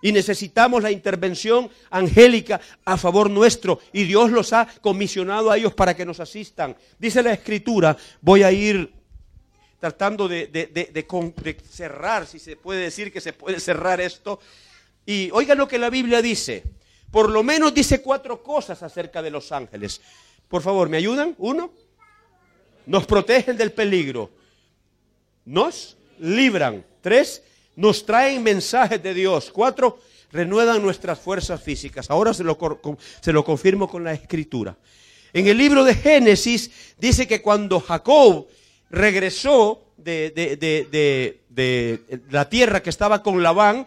Y necesitamos la intervención angélica a favor nuestro. Y Dios los ha comisionado a ellos para que nos asistan. Dice la escritura, voy a ir tratando de, cerrar, si se puede decir que se puede cerrar esto. Y oigan lo que la Biblia dice. Por lo menos dice cuatro cosas acerca de los ángeles. Por favor, ¿me ayudan? Uno, nos protegen del peligro. Nos libran. Tres, nos traen mensajes de Dios. Cuatro, renuevan nuestras fuerzas físicas. Ahora se lo, confirmo con la escritura. En el libro de Génesis dice que cuando Jacob regresó de- de la tierra que estaba con Labán,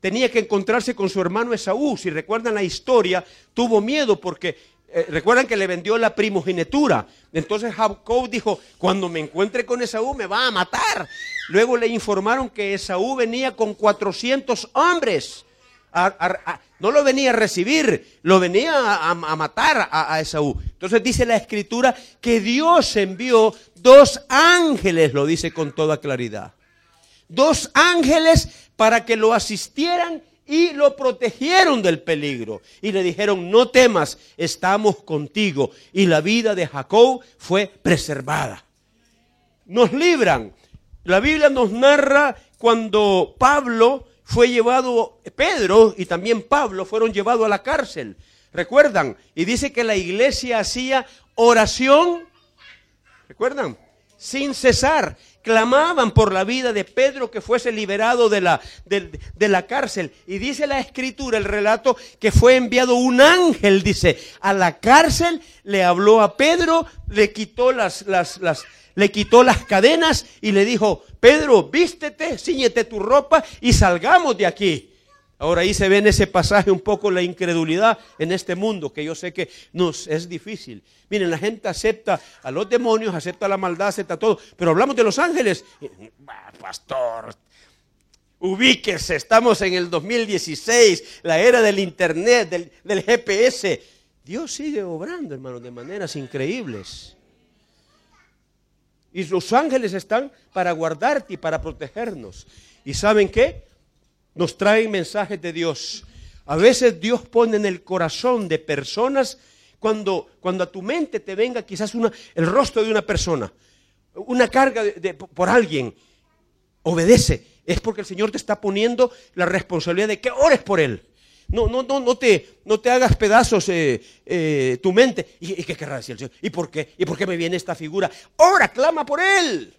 tenía que encontrarse con su hermano Esaú. Si recuerdan la historia, tuvo miedo porque eh, recuerdan que le vendió la primogenitura. Entonces Jacob dijo, cuando me encuentre con Esaú me va a matar. Luego le informaron que Esaú venía con 400 hombres. No lo venía a recibir, lo venía a, matar a Esaú. Entonces dice la escritura que Dios envió dos ángeles, lo dice con toda claridad dos ángeles para que lo asistieran y lo protegieron del peligro. Y le dijeron, no temas, estamos contigo. Y la vida de Jacob fue preservada. Nos libran. La Biblia nos narra cuando Pablo fue llevado, Pedro y también Pablo fueron llevados a la cárcel. ¿Recuerdan? Y dice que la iglesia hacía oración ¿Recuerdan? Sin cesar. Clamaban por la vida de Pedro que fuese liberado de la, de, la cárcel. Y dice la escritura, el relato, que fue enviado un ángel, dice, a la cárcel, le habló a Pedro, le quitó las, las, las, le quitó las cadenas y le dijo, Pedro, vístete, ciñete tu ropa y salgamos de aquí. Ahora ahí se ve en ese pasaje un poco la incredulidad en este mundo, que yo sé que nos es difícil. Miren, la gente acepta a los demonios, acepta la maldad, acepta todo, pero hablamos de los ángeles. Pastor, ubíquese, estamos en el 2016, la era del internet, del, GPS. Dios sigue obrando, hermanos, de maneras increíbles. Y los ángeles están para guardarte y para protegernos. ¿Y saben qué? Nos traen mensajes de Dios. A veces Dios pone en el corazón de personas cuando, cuando a tu mente te venga quizás una, el rostro de una persona, una carga por alguien. Obedece. Es porque el Señor te está poniendo la responsabilidad de que ores por Él. No, no, no, no te, no te hagas pedazos eh, eh, tu mente. ¿Y, qué querrá decir el Señor? ¿Y por qué? ¿Y por qué me viene esta figura? Ora, clama por Él.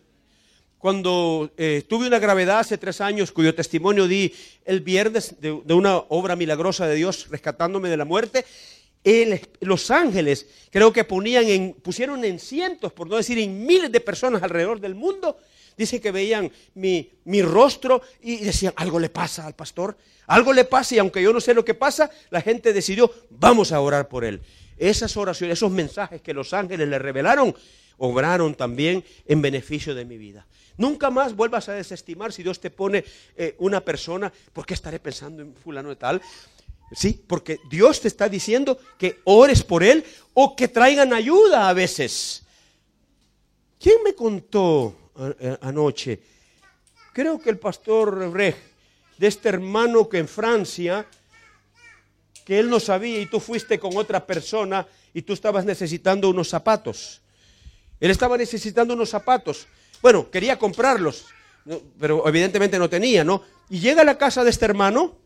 Cuando eh, tuve una gravedad hace tres años, cuyo testimonio di el viernes de, una obra milagrosa de Dios rescatándome de la muerte, los ángeles creo que ponían pusieron en cientos, por no decir en miles de personas alrededor del mundo, dice que veían mi, mi rostro y decían, algo le pasa al pastor, algo le pasa y aunque yo no sé lo que pasa, la gente decidió, vamos a orar por él. Esas oraciones, esos mensajes que los ángeles le revelaron, obraron también en beneficio de mi vida. Nunca más vuelvas a desestimar si Dios te pone eh, una persona, ¿por qué estaré pensando en fulano de tal? Sí, porque Dios te está diciendo que ores por él o que traigan ayuda a veces. ¿Quién me contó anoche? Creo que el pastor Brecht de este hermano que en Francia, que él no sabía y tú fuiste con otra persona y tú estabas necesitando unos zapatos. Él estaba necesitando unos zapatos. Bueno, quería comprarlos, pero evidentemente no tenía, ¿no? Y llega a la casa de este hermano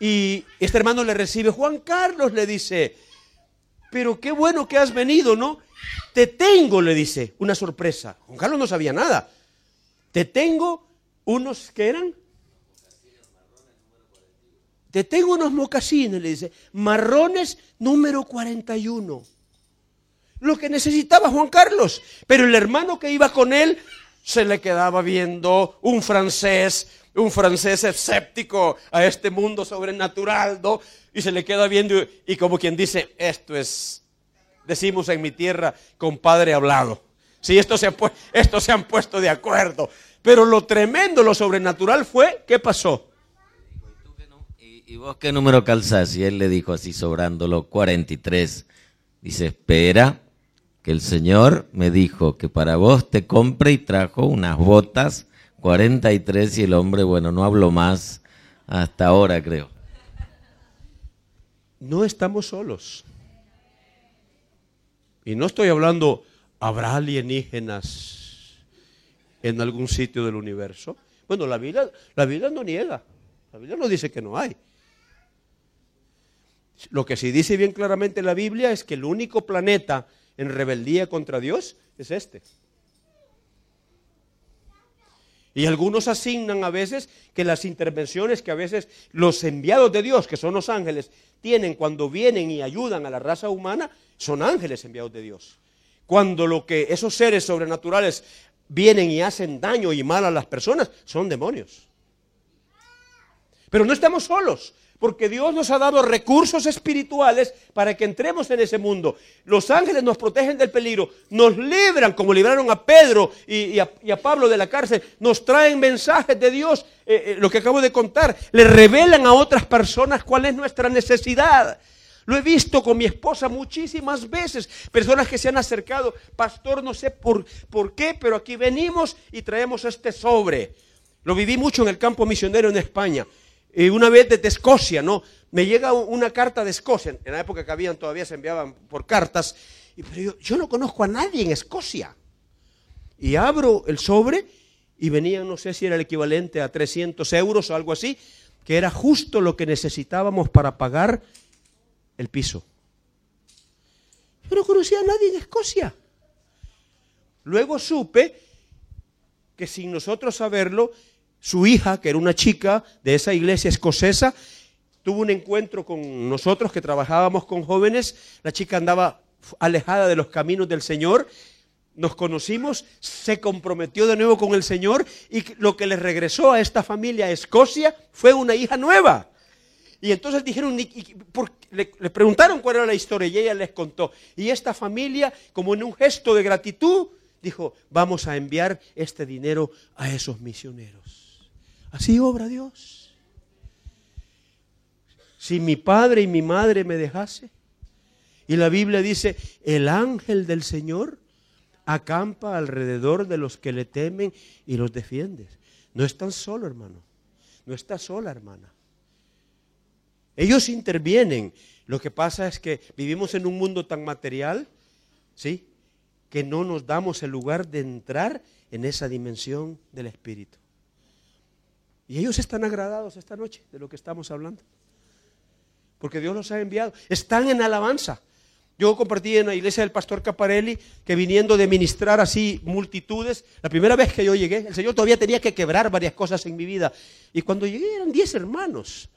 y este hermano le recibe, Juan Carlos le dice, pero qué bueno que has venido, ¿no? Te tengo, le dice, una sorpresa. Juan Carlos no sabía nada. Te tengo unos que eran te tengo unos mocasines, le dice, marrones número 41. Lo que necesitaba Juan Carlos. Pero el hermano que iba con él se le quedaba viendo un francés, un francés escéptico a este mundo sobrenatural, ¿no? Y se le queda viendo y como quien dice, esto es, decimos en mi tierra, compadre hablado. Sí, estos se, estos se han puesto de acuerdo. Pero lo tremendo, lo sobrenatural fue, ¿qué pasó? ¿y vos qué número calzás? Y él le dijo así sobrándolo, 43. Dice, espera, que el Señor me dijo que para vos te compre y trajo unas botas 43 y el hombre, bueno, no hablo más hasta ahora, creo. No estamos solos. Y no estoy hablando, ¿habrá alienígenas en algún sitio del universo? Bueno, la Biblia, la Biblia no niega. La Biblia no dice que no hay. Lo que sí dice bien claramente la Biblia es que el único planeta en rebeldía contra Dios es este. Y algunos asignan a veces que las intervenciones que a veces los enviados de Dios, que son los ángeles, tienen cuando vienen y ayudan a la raza humana, son ángeles enviados de Dios. Cuando lo que esos seres sobrenaturales vienen y hacen daño y mal a las personas, son demonios. Pero no estamos solos. Porque Dios nos ha dado recursos espirituales para que entremos en ese mundo. Los ángeles nos protegen del peligro, nos libran como libraron a Pedro y, a, Pablo de la cárcel, nos traen mensajes de Dios, eh, eh, lo que acabo de contar, le revelan a otras personas cuál es nuestra necesidad. Lo he visto con mi esposa muchísimas veces, personas que se han acercado, pastor, no sé por, por qué, pero aquí venimos y traemos este sobre. Lo viví mucho en el campo misionero en España. Y una vez desde Escocia, ¿no? Me llega una carta de Escocia. En la época que habían todavía se enviaban por cartas. Y, pero yo, no conozco a nadie en Escocia. Y abro el sobre y venía, no sé si era el equivalente a 300 euros o algo así, que era justo lo que necesitábamos para pagar el piso. Yo no conocía a nadie en Escocia. Luego supe que sin nosotros saberlo, su hija, que era una chica de esa iglesia escocesa, tuvo un encuentro con nosotros que trabajábamos con jóvenes. La chica andaba alejada de los caminos del Señor. nos conocimos, se comprometió de nuevo con el Señor y lo que le regresó a esta familia a Escocia fue una hija nueva. Y entonces dijeron, le, le, preguntaron cuál era la historia y ella les contó. Y esta familia, como en un gesto de gratitud, dijo, vamos a enviar este dinero a esos misioneros. Así obra Dios. Si mi padre y mi madre me dejase, y la Biblia dice, el ángel del Señor acampa alrededor de los que le temen y los defiende. No están solo, hermano. No está sola, hermana. Ellos intervienen. Lo que pasa es que vivimos en un mundo tan material, ¿sí? Que no nos damos el lugar de entrar en esa dimensión del Espíritu. Y ellos están agradados esta noche de lo que estamos hablando. Porque Dios los ha enviado. Están en alabanza. Yo compartí en la iglesia del pastor Caparelli que viniendo de ministrar así multitudes, la primera vez que yo llegué, el Señor todavía tenía que quebrar varias cosas en mi vida. Y cuando llegué eran diez hermanos.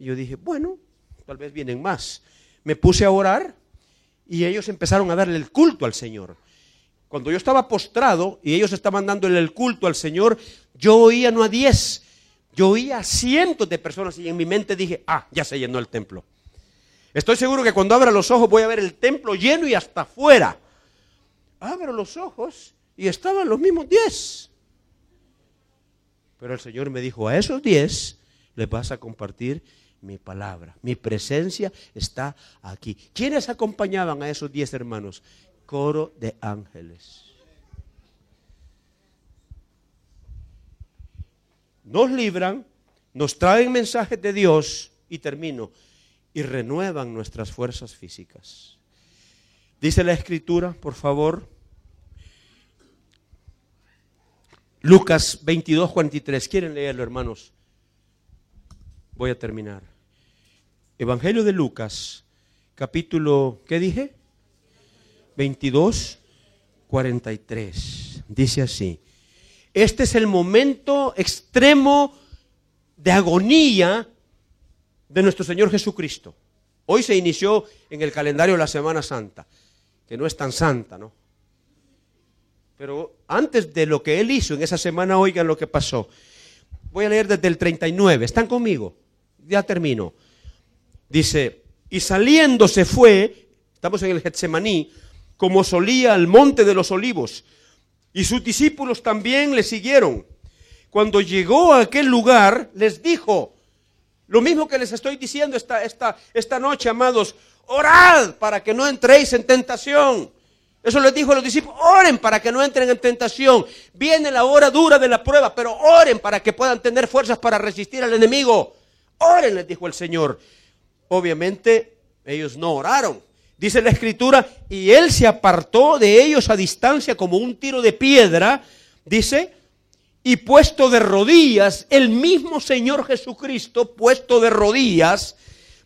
Y yo dije, bueno, tal vez vienen más. Me puse a orar y ellos empezaron a darle el culto al Señor. Cuando yo estaba postrado y ellos estaban dándole el culto al Señor, yo oía no a diez, yo oía a cientos de personas y en mi mente dije, ah, ya se llenó el templo. Estoy seguro que cuando abra los ojos voy a ver el templo lleno y hasta afuera. Abro los ojos y estaban los mismos diez. Pero el Señor me dijo, a esos diez les vas a compartir mi palabra. Mi presencia está aquí. ¿Quiénes acompañaban a esos diez hermanos? Coro de ángeles. Nos libran, nos traen mensajes de Dios y termino y renuevan nuestras fuerzas físicas. Dice la escritura, por favor, Lucas 22, 43. ¿Quieren leerlo, hermanos? Voy a terminar. Evangelio de Lucas, capítulo, ¿qué dije? 22, 43. Dice así. Este es el momento extremo de agonía de nuestro Señor Jesucristo. Hoy se inició en el calendario la Semana Santa, que no es tan santa, ¿no? Pero antes de lo que Él hizo en esa semana, oigan lo que pasó. Voy a leer desde el 39. ¿Están conmigo? Ya termino. Dice, y saliendo se fue, estamos en el Getsemaní, como solía al monte de los olivos, y sus discípulos también le siguieron. Cuando llegó a aquel lugar, les dijo, lo mismo que les estoy diciendo esta, esta, esta noche, amados, orad para que no entréis en tentación. Eso les dijo a los discípulos, oren para que no entren en tentación. Viene la hora dura de la prueba, pero oren para que puedan tener fuerzas para resistir al enemigo. Oren, les dijo el Señor. Obviamente ellos no oraron. Dice la escritura, y él se apartó de ellos a distancia como un tiro de piedra, dice, y puesto de rodillas, el mismo Señor Jesucristo, puesto de rodillas,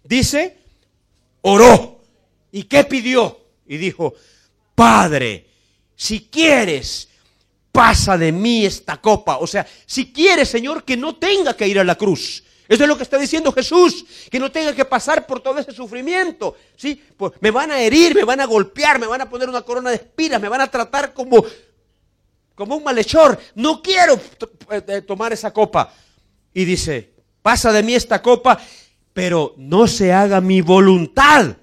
dice, oró. ¿Y qué pidió? Y dijo, Padre, si quieres, pasa de mí esta copa. O sea, si quieres, Señor, que no tenga que ir a la cruz. Eso es lo que está diciendo Jesús, que no tenga que pasar por todo ese sufrimiento. ¿sí? Pues me van a herir, me van a golpear, me van a poner una corona de espinas, me van a tratar como como un malhechor, no quiero eh, tomar esa copa. Y dice, pasa de mí esta copa, pero no se haga mi voluntad,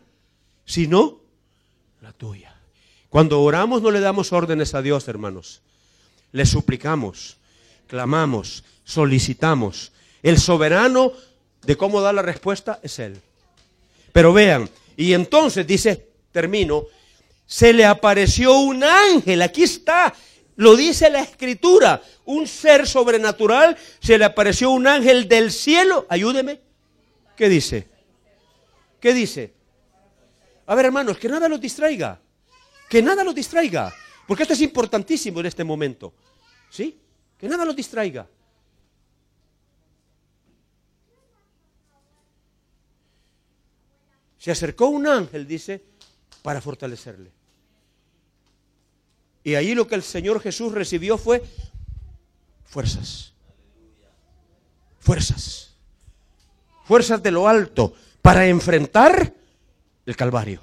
sino la tuya. Cuando oramos no le damos órdenes a Dios, hermanos. Le suplicamos, clamamos, solicitamos. El soberano de cómo dar la respuesta es Él. Pero vean, y entonces dice, termino, se le apareció un ángel, aquí está, lo dice la escritura. Un ser sobrenatural se le apareció un ángel del cielo. Ayúdeme. ¿Qué dice? ¿Qué dice? A ver, hermanos, que nada los distraiga. Que nada los distraiga. Porque esto es importantísimo en este momento. ¿Sí? Que nada los distraiga. Se acercó un ángel, dice, para fortalecerle. Y ahí lo que el Señor Jesús recibió fue fuerzas. Fuerzas. Fuerzas de lo alto para enfrentar el Calvario.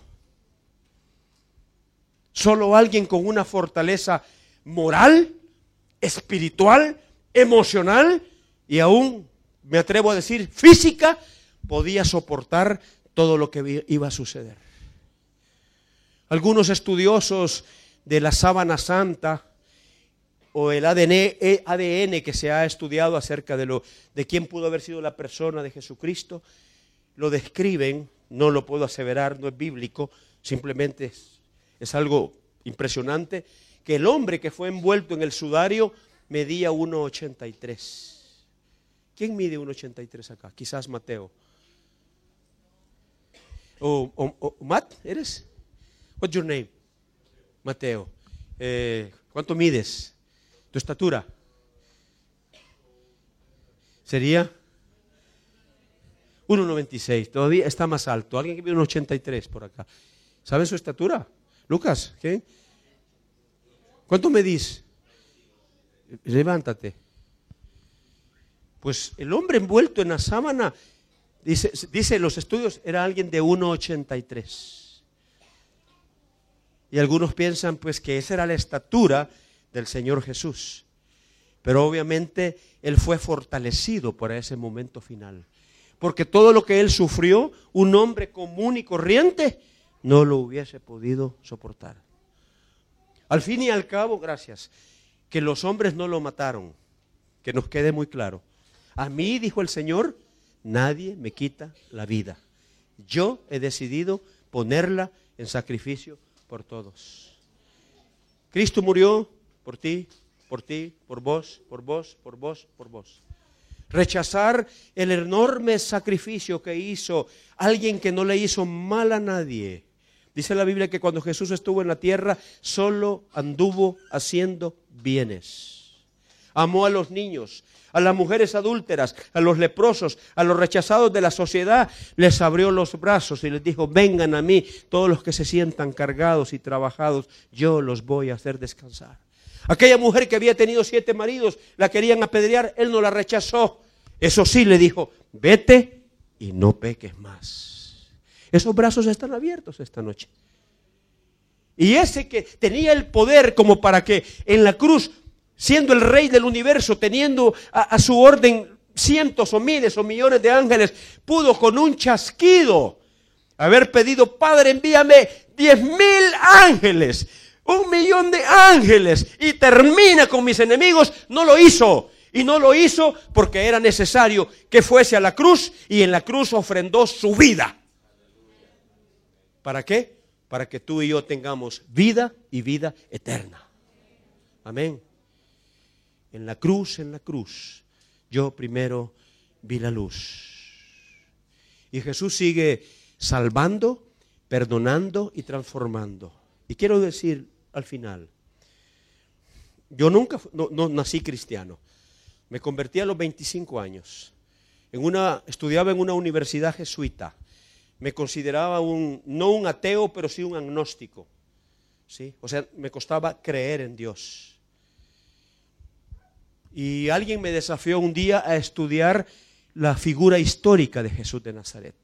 Solo alguien con una fortaleza moral, espiritual, emocional y aún, me atrevo a decir, física, podía soportar todo lo que iba a suceder. Algunos estudiosos de la sábana santa o el ADN, eh, que se ha estudiado acerca de, lo, de quién pudo haber sido la persona de Jesucristo, lo describen, no lo puedo aseverar, no es bíblico, simplemente es, es algo impresionante, que el hombre que fue envuelto en el sudario medía 1,83. ¿Quién mide 1,83 acá? Quizás Mateo. ¿O, Matt, eres? What's your name? Mateo. Eh, ¿Cuánto mides? ¿Tu estatura? Sería 1,96. Todavía está más alto. Alguien que mide 1,83 por acá. ¿Saben su estatura? Lucas, ¿qué? ¿Cuánto medís? Levántate. Pues el hombre envuelto en la sábana, dice, dice los estudios, era alguien de 1,83. Y algunos piensan pues que esa era la estatura del Señor Jesús. Pero obviamente Él fue fortalecido por ese momento final. Porque todo lo que Él sufrió, un hombre común y corriente, no lo hubiese podido soportar. Al fin y al cabo, gracias, que los hombres no lo mataron, que nos quede muy claro. A mí, dijo el Señor, nadie me quita la vida. Yo he decidido ponerla en sacrificio por todos. Cristo murió por ti, por ti, por vos, por vos, por vos, por vos. Rechazar el enorme sacrificio que hizo alguien que no le hizo mal a nadie Dice la Biblia que cuando Jesús estuvo en la tierra, solo anduvo haciendo bienes. Amó a los niños, a las mujeres adúlteras, a los leprosos, a los rechazados de la sociedad, les abrió los brazos y les dijo, vengan a mí todos los que se sientan cargados y trabajados, yo los voy a hacer descansar. Aquella mujer que había tenido siete maridos, la querían apedrear, él no la rechazó. Eso sí le dijo, vete y no peques más. Esos brazos están abiertos esta noche. Y ese que tenía el poder como para que en la cruz, siendo el rey del universo, teniendo a, su orden cientos o miles o millones de ángeles, pudo con un chasquido haber pedido, Padre, envíame diez mil ángeles, un millón de ángeles, y termina con mis enemigos, no lo hizo. Y no lo hizo porque era necesario que fuese a la cruz y en la cruz ofrendó su vida. ¿Para qué? Para que tú y yo tengamos vida y vida eterna. Amén. En la cruz, en la cruz, yo primero vi la luz. Y Jesús sigue salvando, perdonando y transformando. Y quiero decir al final, yo nunca no, nací cristiano. Me convertí a los 25 años. En una, estudiaba en una universidad jesuita me consideraba un, no un ateo, pero sí un agnóstico. ¿sí? O sea, me costaba creer en Dios. Y alguien me desafió un día a estudiar la figura histórica de Jesús de Nazaret.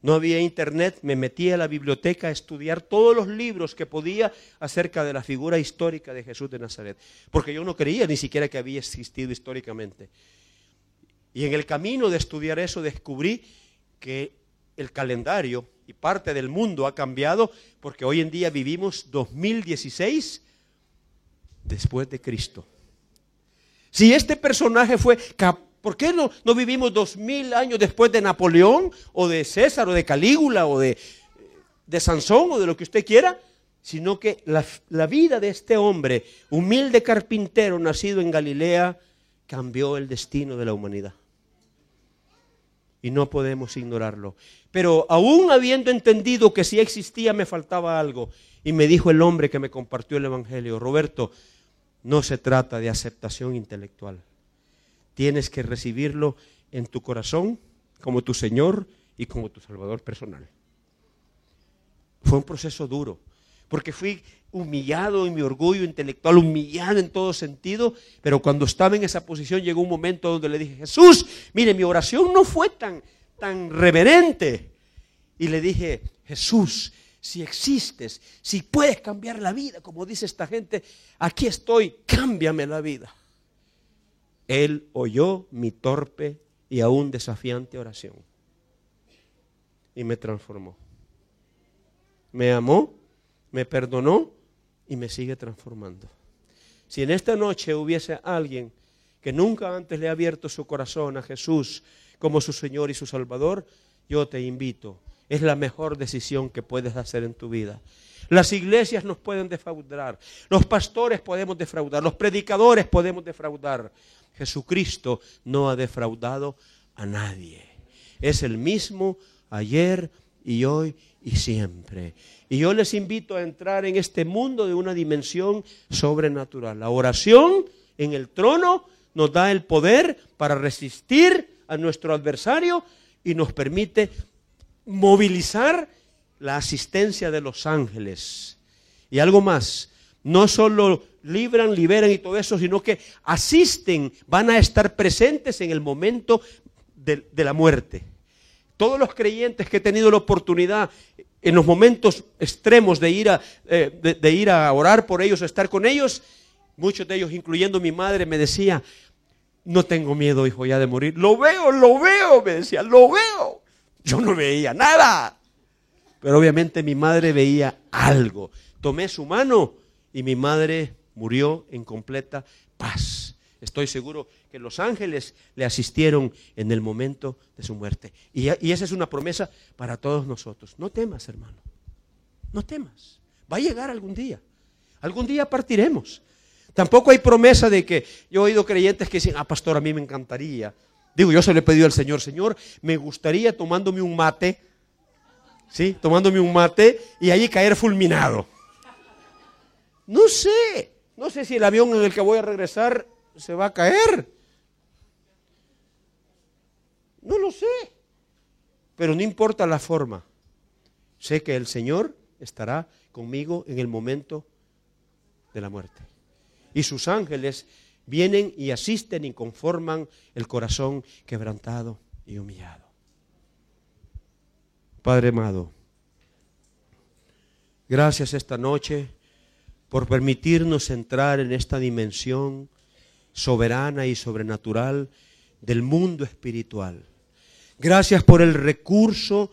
No había internet, me metí a la biblioteca a estudiar todos los libros que podía acerca de la figura histórica de Jesús de Nazaret, porque yo no creía ni siquiera que había existido históricamente. Y en el camino de estudiar eso descubrí que el calendario y parte del mundo ha cambiado porque hoy en día vivimos 2016 después de Cristo. Si este personaje fue, ¿por qué no, no vivimos dos mil años después de Napoleón o de César o de Calígula o de, de Sansón o de lo que usted quiera? Sino que la, la vida de este hombre, humilde carpintero nacido en Galilea, cambió el destino de la humanidad y no podemos ignorarlo. Pero aún habiendo entendido que si existía me faltaba algo, y me dijo el hombre que me compartió el Evangelio, Roberto, no se trata de aceptación intelectual. Tienes que recibirlo en tu corazón como tu Señor y como tu Salvador personal. Fue un proceso duro, porque fui humillado en mi orgullo intelectual, humillado en todo sentido, pero cuando estaba en esa posición llegó un momento donde le dije, Jesús, mire, mi oración no fue tan, tan reverente. Y le dije, Jesús, si existes, si puedes cambiar la vida, como dice esta gente, aquí estoy, cámbiame la vida. Él oyó mi torpe y aún desafiante oración y me transformó. Me amó, me perdonó y me sigue transformando. Si en esta noche hubiese alguien que nunca antes le ha abierto su corazón a Jesús como su Señor y su Salvador, yo te invito. Es la mejor decisión que puedes hacer en tu vida. Las iglesias nos pueden defraudar, los pastores podemos defraudar, los predicadores podemos defraudar. Jesucristo no ha defraudado a nadie. Es el mismo ayer y hoy y siempre. Y yo les invito a entrar en este mundo de una dimensión sobrenatural. La oración en el trono nos da el poder para resistir a nuestro adversario y nos permite movilizar la asistencia de los ángeles. Y algo más, no solo libran, liberan y todo eso, sino que asisten, van a estar presentes en el momento de, la muerte. Todos los creyentes que he tenido la oportunidad en los momentos extremos de ir a, eh, de, ir a orar por ellos, estar con ellos, muchos de ellos, incluyendo mi madre, me decía, no tengo miedo, hijo, ya de morir. Lo veo, lo veo, me decía, lo veo. Yo no veía nada. Pero obviamente mi madre veía algo. Tomé su mano y mi madre murió en completa paz. Estoy seguro que los ángeles le asistieron en el momento de su muerte. Y, esa es una promesa para todos nosotros. No temas, hermano. No temas. Va a llegar algún día. Algún día partiremos. Tampoco hay promesa de que yo he oído creyentes que dicen, ah, pastor, a mí me encantaría. Digo, yo se lo he pedido al Señor, Señor, me gustaría tomándome un mate, ¿sí? Tomándome un mate y ahí caer fulminado. No sé, no sé si el avión en el que voy a regresar se va a caer. No lo sé. Pero no importa la forma. Sé que el Señor estará conmigo en el momento de la muerte. Y sus ángeles vienen y asisten y conforman el corazón quebrantado y humillado. Padre amado, gracias esta noche por permitirnos entrar en esta dimensión soberana y sobrenatural del mundo espiritual. Gracias por el recurso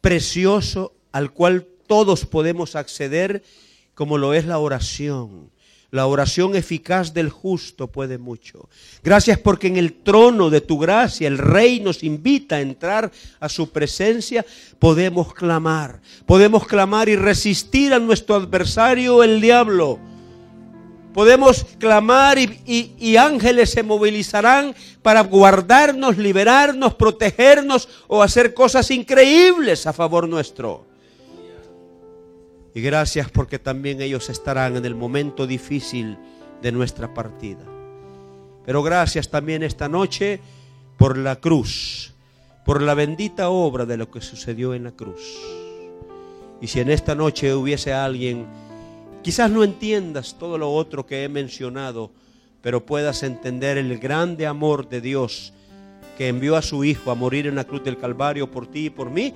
precioso al cual todos podemos acceder, como lo es la oración. La oración eficaz del justo puede mucho. Gracias porque en el trono de tu gracia el Rey nos invita a entrar a su presencia. Podemos clamar, podemos clamar y resistir a nuestro adversario, el diablo Podemos clamar y, ángeles se movilizarán para guardarnos, liberarnos, protegernos o hacer cosas increíbles a favor nuestro. Y gracias porque también ellos estarán en el momento difícil de nuestra partida. Pero gracias también esta noche por la cruz, por la bendita obra de lo que sucedió en la cruz. Y si en esta noche hubiese alguien Quizás no entiendas todo lo otro que he mencionado, pero puedas entender el grande amor de Dios que envió a su Hijo a morir en la cruz del Calvario por ti y por mí.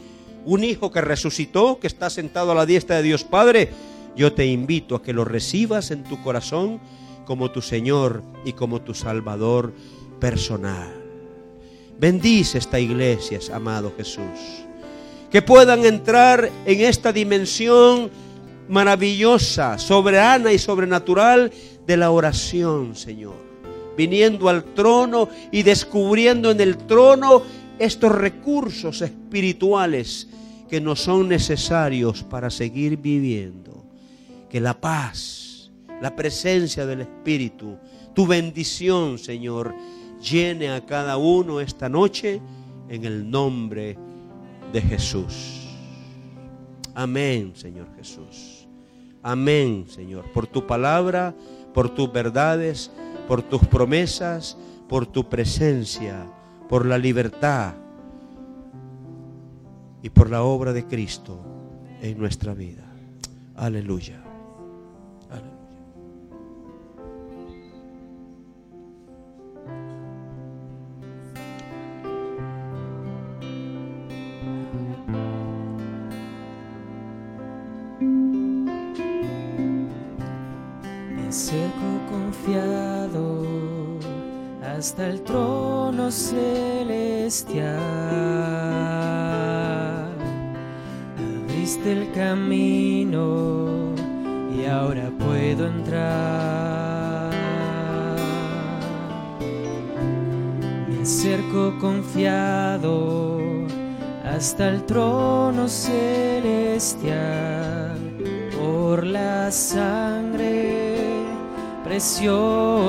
Un Hijo que resucitó, que está sentado a la diestra de Dios Padre. Yo te invito a que lo recibas en tu corazón como tu Señor y como tu Salvador personal. Bendice esta iglesia, amado Jesús. Que puedan entrar en esta dimensión maravillosa, soberana y sobrenatural de la oración, Señor. Viniendo al trono y descubriendo en el trono estos recursos espirituales que nos son necesarios para seguir viviendo. Que la paz, la presencia del Espíritu, tu bendición, Señor, llene a cada uno esta noche en el nombre de Jesús. Amén, Señor Jesús. Amén, Señor, por tu palabra, por tus verdades, por tus promesas, por tu presencia, por la libertad y por la obra de Cristo en nuestra vida. Aleluya. Hasta el trono celestial. Abriste el camino y ahora puedo entrar. Me acerco confiado hasta el trono celestial por la sangre preciosa